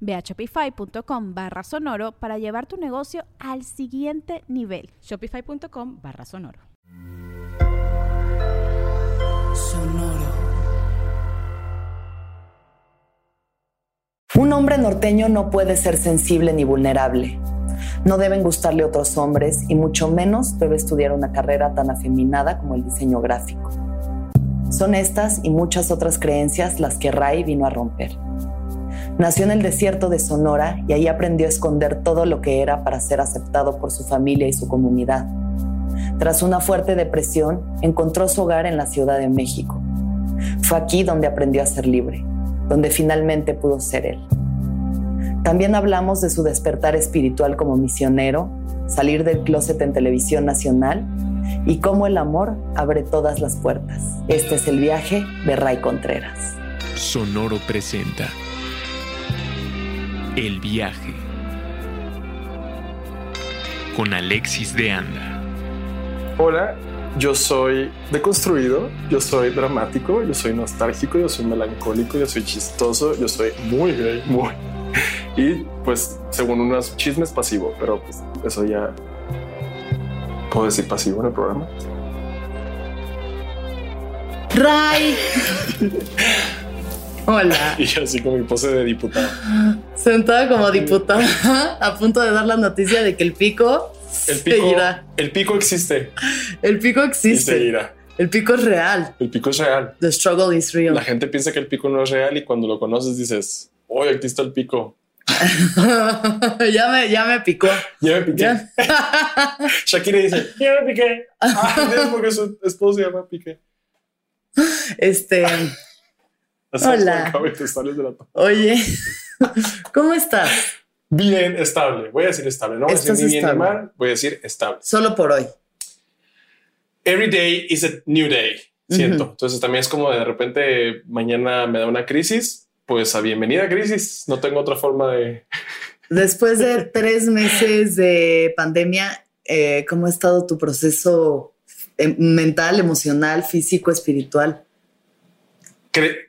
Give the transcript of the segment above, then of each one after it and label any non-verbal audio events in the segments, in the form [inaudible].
Ve a shopify.com barra sonoro para llevar tu negocio al siguiente nivel. Shopify.com barra sonoro. Sonoro. Un hombre norteño no puede ser sensible ni vulnerable. No deben gustarle otros hombres y mucho menos debe estudiar una carrera tan afeminada como el diseño gráfico. Son estas y muchas otras creencias las que Ray vino a romper. Nació en el desierto de Sonora y ahí aprendió a esconder todo lo que era para ser aceptado por su familia y su comunidad. Tras una fuerte depresión, encontró su hogar en la Ciudad de México. Fue aquí donde aprendió a ser libre, donde finalmente pudo ser él. También hablamos de su despertar espiritual como misionero, salir del closet en televisión nacional y cómo el amor abre todas las puertas. Este es el viaje de Ray Contreras. Sonoro presenta el viaje con Alexis de Anda. Hola, yo soy deconstruido, yo soy dramático, yo soy nostálgico, yo soy melancólico, yo soy chistoso, yo soy muy gay, muy. Y pues, según unos chismes, pasivo, pero pues eso ya. ¿Puedo decir pasivo en el programa? Ray. [laughs] Hola. [laughs] Y yo así con mi pose de diputado. Sentada como diputada, [laughs] a punto de dar la noticia de que el pico, el pico seguirá. El pico existe. El pico existe. Y seguirá. El pico es real. El pico es real. The struggle is real. La gente piensa que el pico no es real y cuando lo conoces dices, hoy aquí está el pico. [laughs] ya, me, ya me picó. Ya me piqué. Shakira dice, ya me piqué. Ah, porque su esposo se llama Piqué. Este... [laughs] Hola. Oye, [laughs] ¿cómo estás? Bien, estable. Voy a decir estable. No voy a decir ni bien ni mal, voy a decir estable. Solo por hoy. Every day is a new day. Siento. Entonces también es como de repente mañana me da una crisis. Pues a bienvenida crisis. No tengo otra forma de. [laughs] Después de tres meses de pandemia, eh, ¿cómo ha estado tu proceso eh, mental, emocional, físico, espiritual?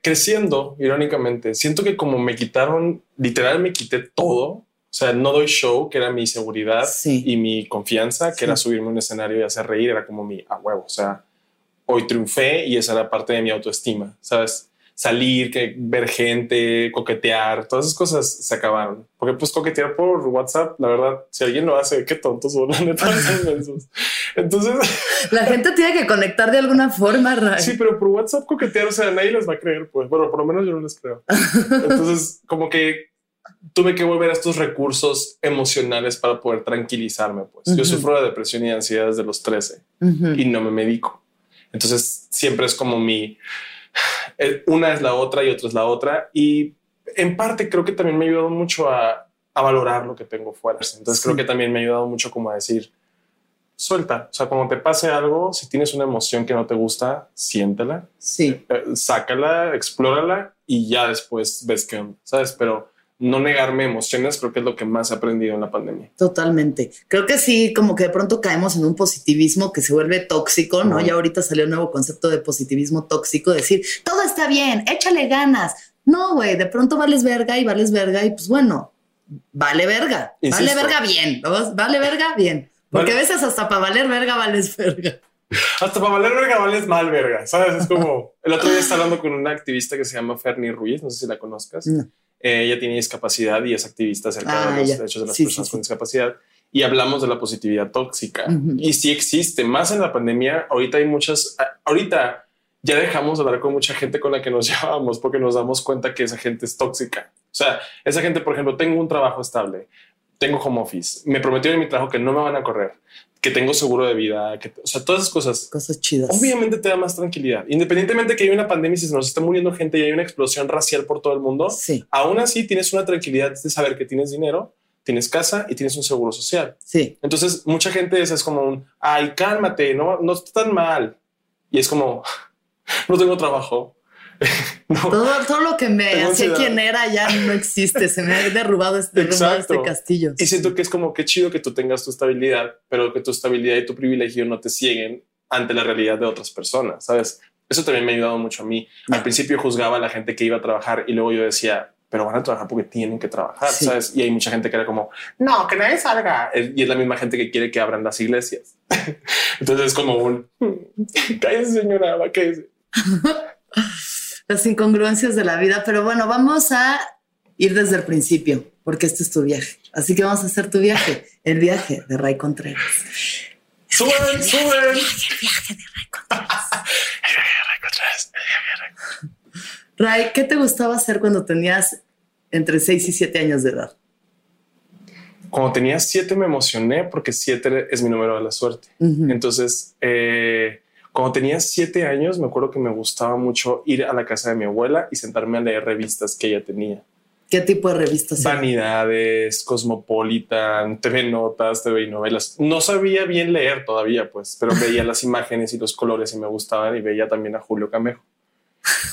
Creciendo, irónicamente. Siento que como me quitaron, literal me quité todo. O sea, no doy show, que era mi seguridad y mi confianza, que era subirme a un escenario y hacer reír, era como mi a huevo. O sea, hoy triunfé y esa era parte de mi autoestima, ¿sabes? Salir, que ver gente, coquetear, todas esas cosas se acabaron. Porque pues coquetear por WhatsApp, la verdad, si alguien lo hace, qué tontos son, [laughs] [laughs] Entonces... [laughs] La gente tiene que conectar de alguna forma, Ray. Sí, pero por WhatsApp coquetear, o sea, nadie les va a creer, pues. Bueno, por lo menos yo no les creo. Entonces, como que tuve que volver a estos recursos emocionales para poder tranquilizarme, pues. Yo sufro de depresión y ansiedad desde los 13 y no me medico. Entonces, siempre es como mi una es la otra y otra es la otra. Y en parte creo que también me ha ayudado mucho a, valorar lo que tengo fuera. Entonces creo que también me ha ayudado mucho como a decir, suelta. O sea, cuando te pase algo, si tienes una emoción que no te gusta, siéntela. Sí. Eh, sácala, explórala y ya después ves qué onda, ¿sabes? Pero no negarme emociones creo que es lo que más he aprendido en la pandemia. Totalmente. Creo que sí, como que de pronto caemos en un positivismo que se vuelve tóxico, ¿no? Ya ahorita salió un nuevo concepto de positivismo tóxico, decir, todo está bien, échale ganas. No, güey, de pronto vales verga y vales verga y pues bueno, vale verga, vale verga bien, vale verga bien. Porque a veces hasta para valer verga vales verga. [laughs] Hasta para valer verga vales mal verga, ¿sabes? Es como, el otro día estaba hablando con una activista que se llama Fernie Ruiz, no sé si la conozcas. Eh, ella tiene discapacidad y es activista acerca de ah, los derechos de las personas con discapacidad. y hablamos de la positividad tóxica. Y sí existe, más en la pandemia. Ahorita hay muchas, ahorita ya dejamos de hablar con mucha gente con la que nos [laughs] llevábamos porque nos damos cuenta que esa gente es tóxica. O sea, esa gente, por ejemplo, tengo un trabajo estable, tengo home office, me prometieron en mi trabajo que no me van a correr, que tengo seguro de vida, que, o sea, todas esas cosas. Cosas chidas. Obviamente te da más tranquilidad. Independientemente que hay una pandemia y se nos está muriendo gente y hay una explosión racial por todo el mundo, Sí, aún así tienes una tranquilidad de saber que tienes dinero, tienes casa y tienes un seguro social. sí. Entonces, mucha gente es, es como un, ay, cálmate, no, no está tan mal. Y es como, [laughs] no tengo trabajo. [laughs] no. Todo, todo lo que me hacía quien era ya no existe. Se me ha derrubado, este- derrumbado Exacto. este castillo. Y siento que es como que chido que tú tengas tu estabilidad, pero que tu estabilidad y tu privilegio no te cieguen ante la realidad de otras personas, ¿sabes? Eso también me ha ayudado mucho a mí. Al principio juzgaba a la gente que iba a trabajar y luego yo decía, pero van a trabajar porque tienen que trabajar, Sí. ¿sabes? Y hay mucha gente que era como, no, que nadie salga. Y es la misma gente que quiere que abran las iglesias. [laughs] Entonces es como un, cállese señora, cállese. [laughs] Las incongruencias de la vida. Pero bueno, vamos a ir desde el principio, porque este es tu viaje. Así que vamos a hacer tu viaje, el viaje de Ray Contreras. Suben, suben. Ray, ¿qué te gustaba hacer cuando tenías entre 6 y 7 años de edad? Cuando tenía siete me emocioné porque siete es mi número de la suerte. Entonces, eh, cuando tenía siete años, me acuerdo que me gustaba mucho ir a la casa de mi abuela y sentarme a leer revistas que ella tenía. ¿Qué tipo de revistas? Vanidades, Cosmopolitan, TV Notas, TV y novelas. No sabía bien leer todavía, pues, pero [laughs] veía las imágenes y los colores y me gustaban y veía también a Julio Camejo.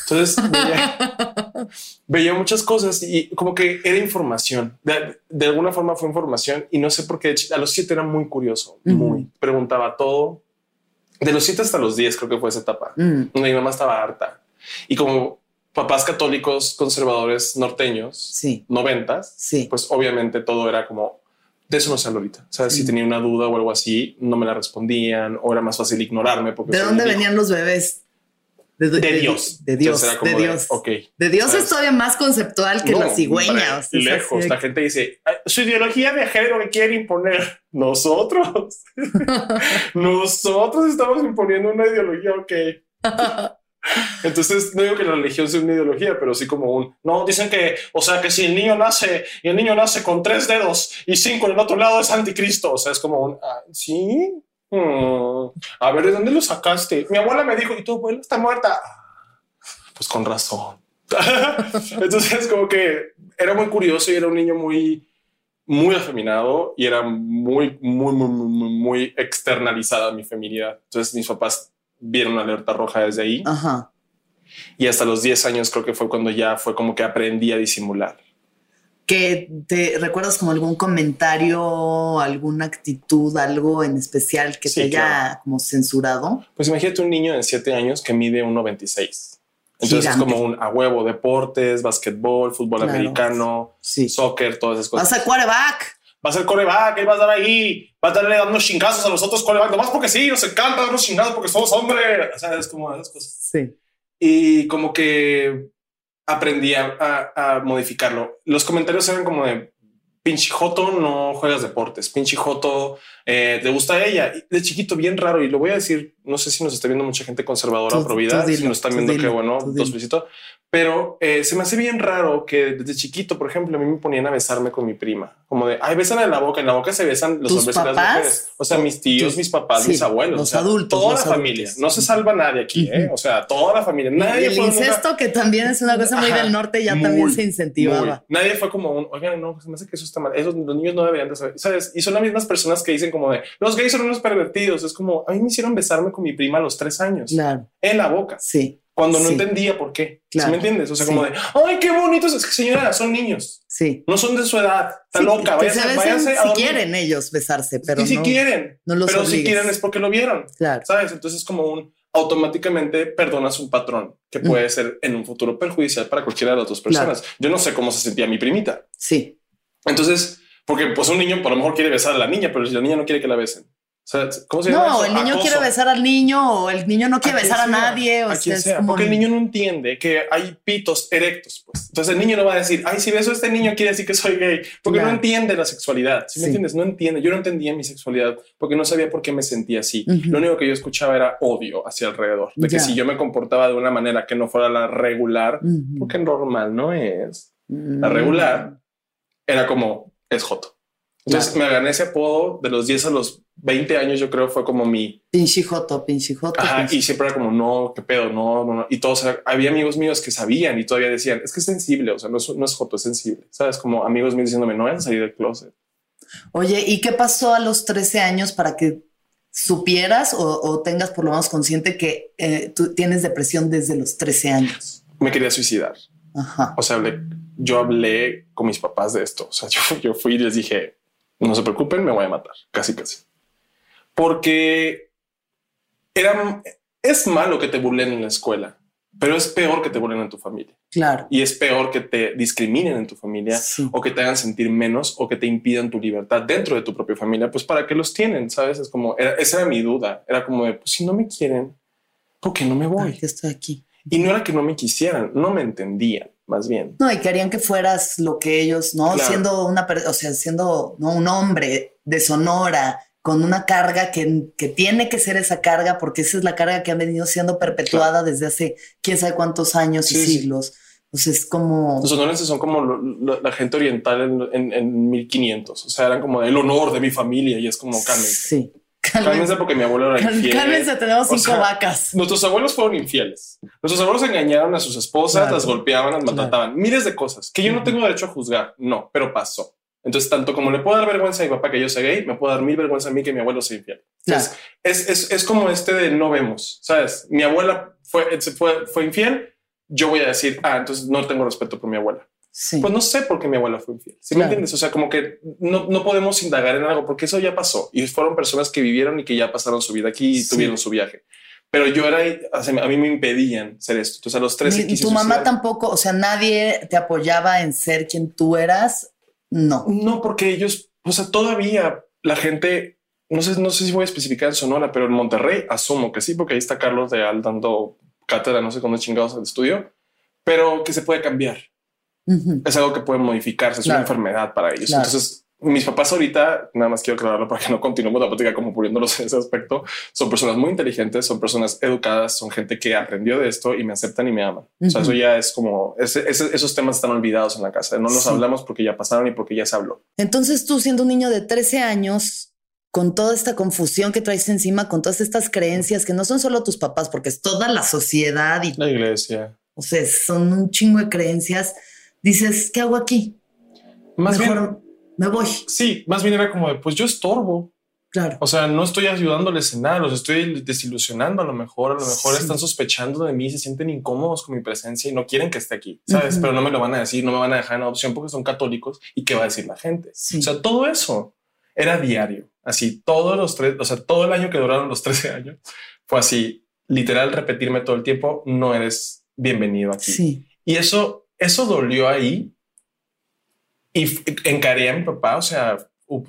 Entonces veía, [laughs] veía muchas cosas y como que era información. De, de alguna forma fue información y no sé por qué a los siete era muy curioso, muy preguntaba todo. De los siete hasta los diez creo que fue esa etapa. Mm, Mi mamá estaba harta y como papás católicos conservadores norteños, sí, noventas, sí. pues obviamente todo era como de eso no se habla ahorita. O sea, si tenía una duda o algo así, no me la respondían o era más fácil ignorarme. Porque ¿De dónde venían los bebés? De, De Dios. De Dios. De Dios. ok. De Dios ¿sabes? es todavía más conceptual que No, la cigüeña. o sea, lejos. La gente dice "Ay, su ideología de género que quiere imponer. [laughs] Nosotros, [laughs] nosotros estamos imponiendo una ideología. Ok. [laughs] Entonces, no digo que la religión sea una ideología, pero sí como un no. Dicen que, o sea, que si el niño nace y el niño nace con tres dedos y cinco en el otro lado es anticristo. O sea, es como un ah, sí. Mm, A ver, ¿de dónde lo sacaste? Mi abuela me dijo y tu abuela está muerta. "Ah, Pues con razón. [laughs] Entonces, como que era muy curioso y era un niño muy, muy afeminado y era muy, muy, muy, muy, muy, muy externalizada mi feminidad. Entonces, mis papás vieron una alerta roja desde ahí Ajá. y hasta los 10 años creo que fue cuando ya fue como que aprendí a disimular. Que te recuerdas como algún comentario, alguna actitud, algo en especial que Sí, te haya claro. como censurado. Pues imagínate un niño de 7 años que mide 1,26. Entonces Gigante. es como un a huevo deportes, básquetbol, fútbol Claro. americano, Sí. soccer, todas esas cosas. Vas a quarterback. va a ser coreback, él va a estar ahí, va a estarle dando chingazos a los otros coreback, nomás porque sí, nos encanta dar unos chingazos porque somos hombres. O sea, es como esas cosas. Sí. Y como que aprendí a, modificarlo. Los comentarios eran como de pinche joto, no juegas deportes, pinche joto, eh, te gusta ella. De chiquito, bien raro. Y lo voy a decir, no sé si nos está viendo mucha gente conservadora Tú- o pro vida, tú dilo, si nos están viendo, dilo, qué bueno, los felicito. Pero eh, se me hace bien raro que desde chiquito, por ejemplo, a mí me ponían a besarme con mi prima, como de, ay, besan en la boca, en la boca se besan los ¿Tus hombres y las papás? mujeres. O sea, mis tíos, Tus- mis papás, sí, mis abuelos, los o sea, adultos, toda los la familia. adultos. No se salva nadie aquí, ¿eh? O sea, toda la familia. Y Nadie el fue nunca- incesto, que también es una cosa muy Ajá, del norte, ya muy, también se incentivaba. muy. Nadie fue como un, oigan, no, se me hace que eso está mal. Esos, los niños no deberían de saber, ¿sabes? Y son las mismas personas que dicen como de, los gays son unos pervertidos. Es como, a mí me hicieron besarme con mi prima a los tres años. Claro, En la boca. sí, Cuando no Sí. entendía por qué. ¿Sí Claro. me entiendes? O sea, Sí. como de, ay, qué bonitos. Es que señora, son niños. sí. No son de su edad. Está Sí, loca. que Váyase, se váyase a si dormir. quieren ellos besarse, pero y si no, quieren. no los pero si obligues. quieren es porque lo vieron. Claro. ¿Sabes? Entonces como un automáticamente perdonas un patrón que Mm. puede ser en un futuro perjudicial para cualquiera de las dos personas. Yo no sé cómo se sentía mi primita. Sí, Entonces, porque pues un niño por lo mejor quiere besar a la niña, pero si la niña no quiere que la besen. O sea, ¿cómo se llama? No, eso? el niño Acoso. quiere besar al niño o el niño no quiere A besar a nadie. O a sea, sea, como- porque el niño no entiende que hay pitos erectos, pues. Entonces el niño no va a decir, ay, si beso a este niño quiere decir que soy gay, porque Claro. no entiende la sexualidad. ¿Sí, me entiendes? No entiende. Yo no entendía mi sexualidad porque no sabía por qué me sentía así. Lo único que yo escuchaba era odio hacia alrededor, de que Ya. si yo me comportaba de una manera que no fuera la regular, porque normal no es. La Mm. regular era como es joto. Entonces Claro. me gané ese apodo de los 10 a los 20 años, yo creo fue como mi Pinche joto, pinche joto. Ajá, pinche- y siempre era como, no, qué pedo, no, no, no. Y todos, había amigos míos que sabían y todavía decían, es que es sensible, o sea, no es, no es joto, es sensible. Sabes, como amigos míos diciéndome, no vayan a salir del closet. Oye, ¿y qué pasó a los 13 años para que supieras o, o tengas por lo menos consciente que eh, tú tienes depresión desde los 13 años? Me quería suicidar. Ajá. O sea, hablé, yo hablé con mis papás de esto. O sea, [laughs] yo, yo fui y les dije, no se preocupen, me voy a matar, casi, casi. Porque era, es malo que te burlen en la escuela, pero es peor que te burlen en tu familia. Claro. Y es peor que te discriminen en tu familia Sí. o que te hagan sentir menos o que te impidan tu libertad dentro de tu propia familia, pues para qué los tienen, ¿sabes? Es como, era- esa era mi duda, era como de, pues si no me quieren, ¿por qué no me voy? Ay, que estoy aquí. Y no era que no me quisieran, no me entendían, más bien. No, y querían que fueras lo que ellos, ¿no? Claro. Siendo una, o sea, siendo ¿no? un hombre de Sonora, con una carga que, que tiene que ser esa carga, porque esa es la carga que ha venido siendo perpetuada desde hace quién sabe cuántos años y Sí, sí. siglos. Pues es como... Los sonorenses son como lo- lo- la gente oriental en, en, en 1500, o sea, eran como el honor de mi familia y es como cálmense. Sí. Cálmense porque mi abuelo era infiel. Cálmense, tenemos O cinco sea, vacas. Nuestros abuelos fueron infieles. Nuestros abuelos engañaron a sus esposas, Claro. las golpeaban, las Claro. maltrataban. Miles de cosas que yo no tengo derecho a juzgar. No, pero pasó. Entonces, tanto como le puedo dar vergüenza a mi papá que yo sea gay, me puedo dar mil vergüenza a mí que mi abuelo sea infiel. Entonces, es, es, es como este de no vemos, ¿sabes? Mi abuela fue, fue, fue infiel. Yo voy a decir, ah, entonces no tengo respeto por mi abuela. Sí. Pues no sé por qué mi abuela fue infiel. ¿Sí me Claro. entiendes? O sea, como que no, no podemos indagar en algo porque eso ya pasó y fueron personas que vivieron y que ya pasaron su vida aquí y Sí. tuvieron su viaje. Pero yo era, a mí me impedían ser esto. Entonces a los 13 Ni- quise tu mamá tampoco, o sea, nadie te apoyaba en ser quien tú eras. No. No, porque ellos, o sea, todavía la gente, no sé, no sé si voy a especificar en Sonora, pero en Monterrey asumo que sí, porque ahí está Carlos de Al dando cátedra, no sé cuándo chingados al estudio, pero que se puede cambiar. Es algo que puede modificarse, es Claro. una enfermedad para ellos. Claro. Entonces, mis papás ahorita, nada más quiero aclararlo para que no continuemos la plática como poniéndolos en ese aspecto, son personas muy inteligentes, son personas educadas, son gente que aprendió de esto y me aceptan y me aman. O sea, Ujú. eso ya es como, ese- ese- esos temas están olvidados en la casa, no los Sí. hablamos porque ya pasaron y porque ya se habló. Entonces tú siendo un niño de 13 años, con toda esta confusión que traes encima, con todas estas creencias que no son solo tus papás, porque es toda la sociedad y, La iglesia. o sea, son un chingo de creencias, dices, ¿qué hago aquí? Más Mejor bien, me voy. sí, más bien era como de, pues yo estorbo. Claro. O sea, no estoy ayudándoles en nada, los estoy desilusionando a lo mejor, a lo mejor Sí. están sospechando de mí, se sienten incómodos con mi presencia y no quieren que esté aquí, ¿sabes? Ujú. Pero no me lo van a decir, no me van a dejar en adopción porque son católicos y qué va a decir la gente. Sí. O sea, todo eso era diario, así todos los tres, o sea, todo el año que duraron los [laughs] 13 años fue así, literal repetirme todo el tiempo, no eres bienvenido aquí. Sí. Y eso, eso dolió ahí. Y encaré a mi papá, o sea,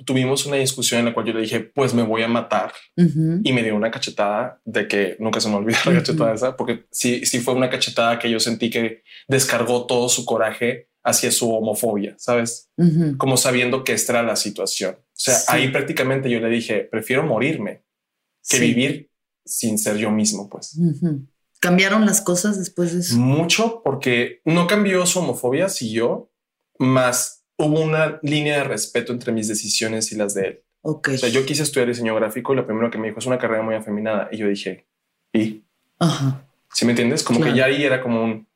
tuvimos una discusión en la cual yo le dije, pues me voy a matar. Y me dio una cachetada de que nunca se me olvida la cachetada esa, porque sí, sí fue una cachetada que yo sentí que descargó todo su coraje hacia su homofobia, ¿sabes? Como sabiendo que esta era la situación. O sea, Sí. ahí prácticamente yo le dije, prefiero morirme que Sí. vivir sin ser yo mismo, pues. ¿Cambiaron las cosas después de eso? Mucho porque no cambió su homofobia, siguió, más hubo una línea de respeto entre mis decisiones y las de él. Ok. O sea, yo quise estudiar diseño gráfico y lo primero que me dijo es una carrera muy afeminada. Y yo dije, ¿y? Ajá. ¿Sí me entiendes? Como Claro. que ya ahí era como un...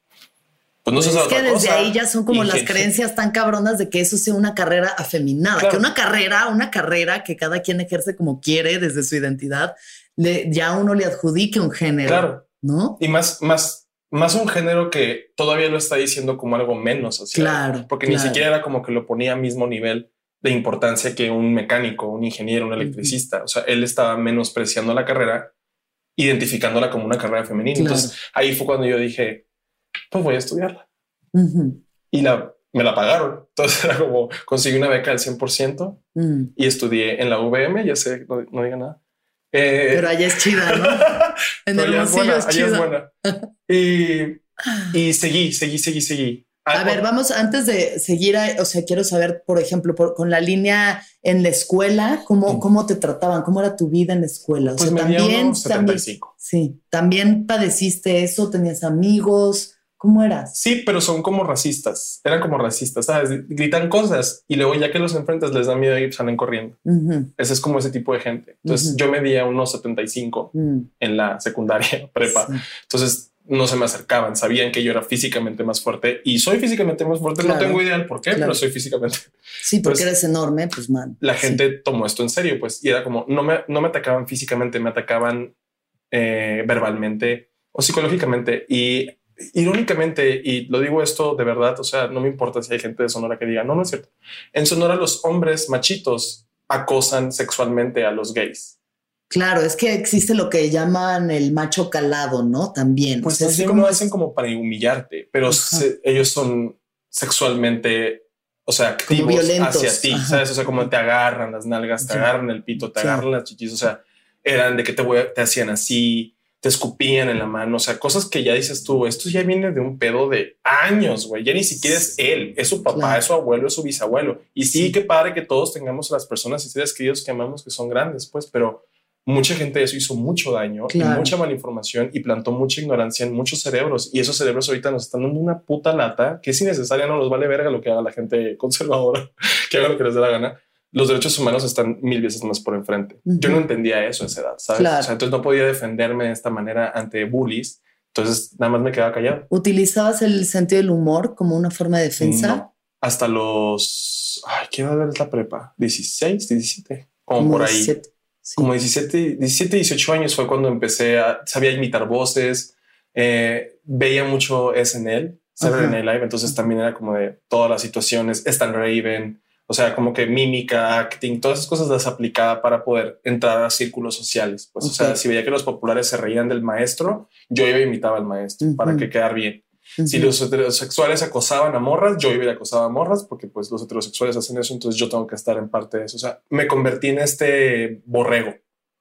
Pues no sé es otra que desde cosa. ahí ya son como Y las creencias tan cabronas de que eso sea una carrera afeminada, Claro. que una carrera, una carrera que cada quien ejerce como quiere desde su identidad, le, ya uno le adjudique un género, Claro. ¿No? Y más, más, más un género que todavía lo está diciendo como algo menos social. Claro, Porque claro. ni siquiera era como que lo ponía a mismo nivel de importancia que un mecánico, un ingeniero, un electricista. O sea, él estaba menospreciando la carrera, identificándola como una carrera femenina. Claro. Entonces ahí fue cuando yo dije, pues voy a estudiarla. Y la, me la pagaron. Entonces era como conseguí una beca del 100% Mm. y estudié en la UVM, ya sé, no, no diga nada. Eh, Pero allá es chida, ¿no? [laughs] En pero allá es buena, es allá es chida. buena. Y, y seguí, seguí, seguí, seguí. A Ah, ver, vamos, antes de seguir, o sea, quiero saber, por ejemplo, por- con la línea en la escuela, ¿cómo, Mm. cómo te trataban? ¿Cómo era tu vida en la escuela? O Pues sea, también, unos también, 75. sí, también padeciste eso, tenías amigos, ¿cómo eras? Sí, pero son como racistas. Eran como racistas, ¿sabes? Gritan cosas y luego ya que los enfrentas les da miedo y salen corriendo. Ujú, Ese es como ese tipo de gente. Entonces Ujú. yo medía unos 75 mm, en la secundaria [laughs] prepa. sí. Entonces no se me acercaban, sabían que yo era físicamente más fuerte y soy físicamente más fuerte. Claro, no tengo idea del por qué, claro. pero soy físicamente. [laughs] Sí, porque eres enorme, pues man. La sí. gente tomó esto en serio, pues, y era como no me, no me atacaban físicamente, me atacaban eh, verbalmente o psicológicamente. Y irónicamente, y lo digo esto de verdad, o sea, no me importa si hay gente de Sonora que diga no, no es cierto. En Sonora, los hombres machitos acosan sexualmente a los gays. Claro, es que existe lo que llaman el macho calado, ¿no? También. Pues O sea, así como hacen como para humillarte, pero se- ellos son sexualmente, o sea, activos hacia ti, Ajá. ¿sabes? O sea, como te agarran las nalgas, te Sí. agarran el pito, te Sí. agarran las chichis, o sea, eran de que te, te hacían así, te escupían en la mano, o sea, cosas que ya dices tú, esto ya viene de un pedo de años, güey, ya ni siquiera es él, es su papá, Claro. es su abuelo, es su bisabuelo. Y sí, qué padre que todos tengamos a las personas y seres queridos que amamos que son grandes, pues, pero mucha gente de eso hizo mucho daño Claro. y mucha malinformación y plantó mucha ignorancia en muchos cerebros. Y esos cerebros ahorita nos están dando una puta lata que es innecesaria, no nos vale verga lo que haga la gente conservadora, [laughs] que haga lo que les dé la gana. Los derechos humanos están mil veces más por enfrente. Yo Ujú. no entendía eso a esa edad, ¿sabes? Claro. O sea, entonces no podía defenderme de esta manera ante bullies. Entonces nada más me quedaba callado. ¿Utilizabas el sentido del humor como una forma de defensa? No. Hasta los... Ay, ¿qué edad es la prepa? 16, 17. Como, Como por ahí. 17. Sí. Como 17, 17, 18 años fue cuando empecé a, sabía imitar voces, eh, veía mucho SNL, Saturday. Night Live, entonces también era como de todas las situaciones, Stan Raven, o sea, como que mímica, acting, todas esas cosas las aplicaba para poder entrar a círculos sociales. Pues, o sea, si veía que los populares se reían del maestro, yo iba a imitar al maestro para que quedar bien. Si los heterosexuales acosaban a morras, yo iba a acosar a morras porque pues los heterosexuales hacen eso, entonces yo tengo que estar en parte de eso. O sea, me convertí en este borrego.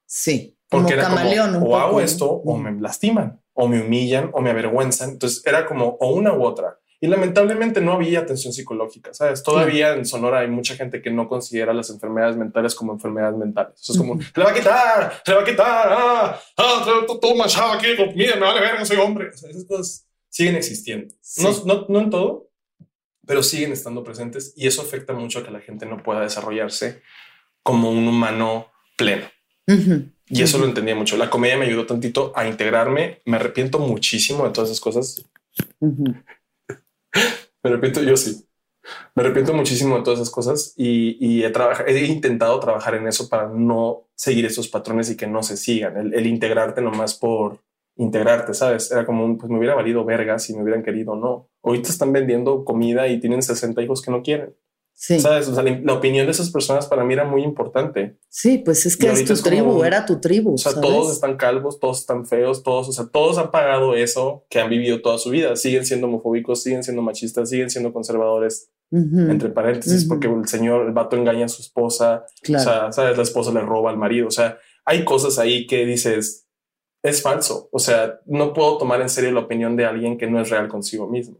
Sí, Porque como era camaleón como, o hago esto o me lastiman o me humillan o me avergüenzan. Entonces era como o una u otra. Y lamentablemente no había atención psicológica, ¿sabes? Todavía en Sonora hay mucha gente que no considera las enfermedades mentales como enfermedades mentales. Eso es como, le va a quitar, le va a quitar, ah, ah, tú manchado aquí, mira, me vale verga, soy hombre. O sea, esas cosas siguen existiendo. Sí. No, no, no en todo, pero siguen estando presentes y eso afecta mucho a que la gente no pueda desarrollarse como un humano pleno. Y eso lo entendía mucho. La comedia me ayudó tantito a integrarme. Me arrepiento muchísimo de todas esas cosas. Me arrepiento, yo sí. Me arrepiento muchísimo de todas esas cosas y, he intentado trabajar en eso para no seguir esos patrones y que no se sigan. El, el integrarte nomás por integrarte, ¿sabes? Era como un, pues me hubiera valido verga si me hubieran querido o no. Ahorita están vendiendo comida y tienen 60 hijos que no quieren. Sí, ¿Sabes? O sea, la, opinión de esas personas para mí era muy importante. sí, pues es que es tu es tribu, un- era tu tribu. O sea, ¿sabes? todos están calvos, todos están feos, todos, o sea, todos han pagado eso que han vivido toda su vida. Siguen siendo homofóbicos, siguen siendo machistas, siguen siendo conservadores, entre paréntesis, porque el señor, el vato engaña a su esposa, Claro. o sea, sabes, la esposa le roba al marido. O sea, hay cosas ahí que dices, es falso. O sea, no puedo tomar en serio la opinión de alguien que no es real consigo mismo.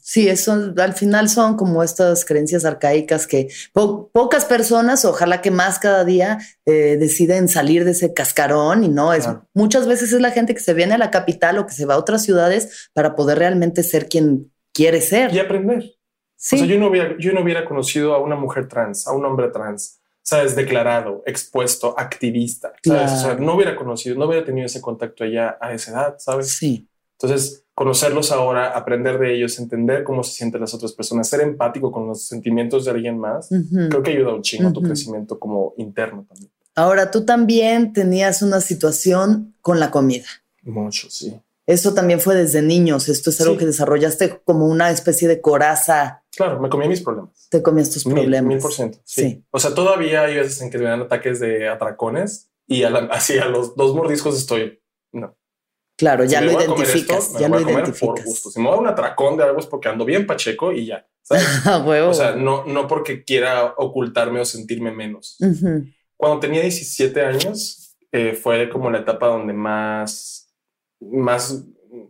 Sí, eso al final son como estas creencias arcaicas que po- pocas personas, ojalá que más cada día, eh, deciden salir de ese cascarón y no es muchas veces es la gente que se viene a la capital o que se va a otras ciudades para poder realmente ser quien quiere ser. Y aprender. Sí, O sea, yo no, hubiera, yo no hubiera conocido a una mujer trans, a un hombre trans, sabes, declarado, expuesto, activista, sabes, o sea, Claro. no hubiera conocido, no hubiera tenido ese contacto allá a esa edad, sabes. sí, Entonces, conocerlos ahora, aprender de ellos, entender cómo se sienten las otras personas, ser empático con los sentimientos de alguien más, Ujú. creo que ayuda un chingo a tu crecimiento como interno también. Ahora tú también tenías una situación con la comida. Mucho, sí. Eso también fue desde niños. Esto es algo Sí. que desarrollaste como una especie de coraza. Claro, me comí mis problemas. Te comías tus Mil, problemas. mil por ciento. Sí. Sí. O sea, todavía hay veces en que me dan ataques de atracones y a la- [laughs] así a los dos mordiscos estoy. No. Claro, ya Si lo identificas. esto, ya lo identificas. por gusto. Si me voy a un atracón de algo es porque ando bien pacheco y ya. ¿sabes? [laughs] O sea, no, no porque quiera ocultarme o sentirme menos. Cuando tenía 17 años, eh, fue como la etapa donde más, más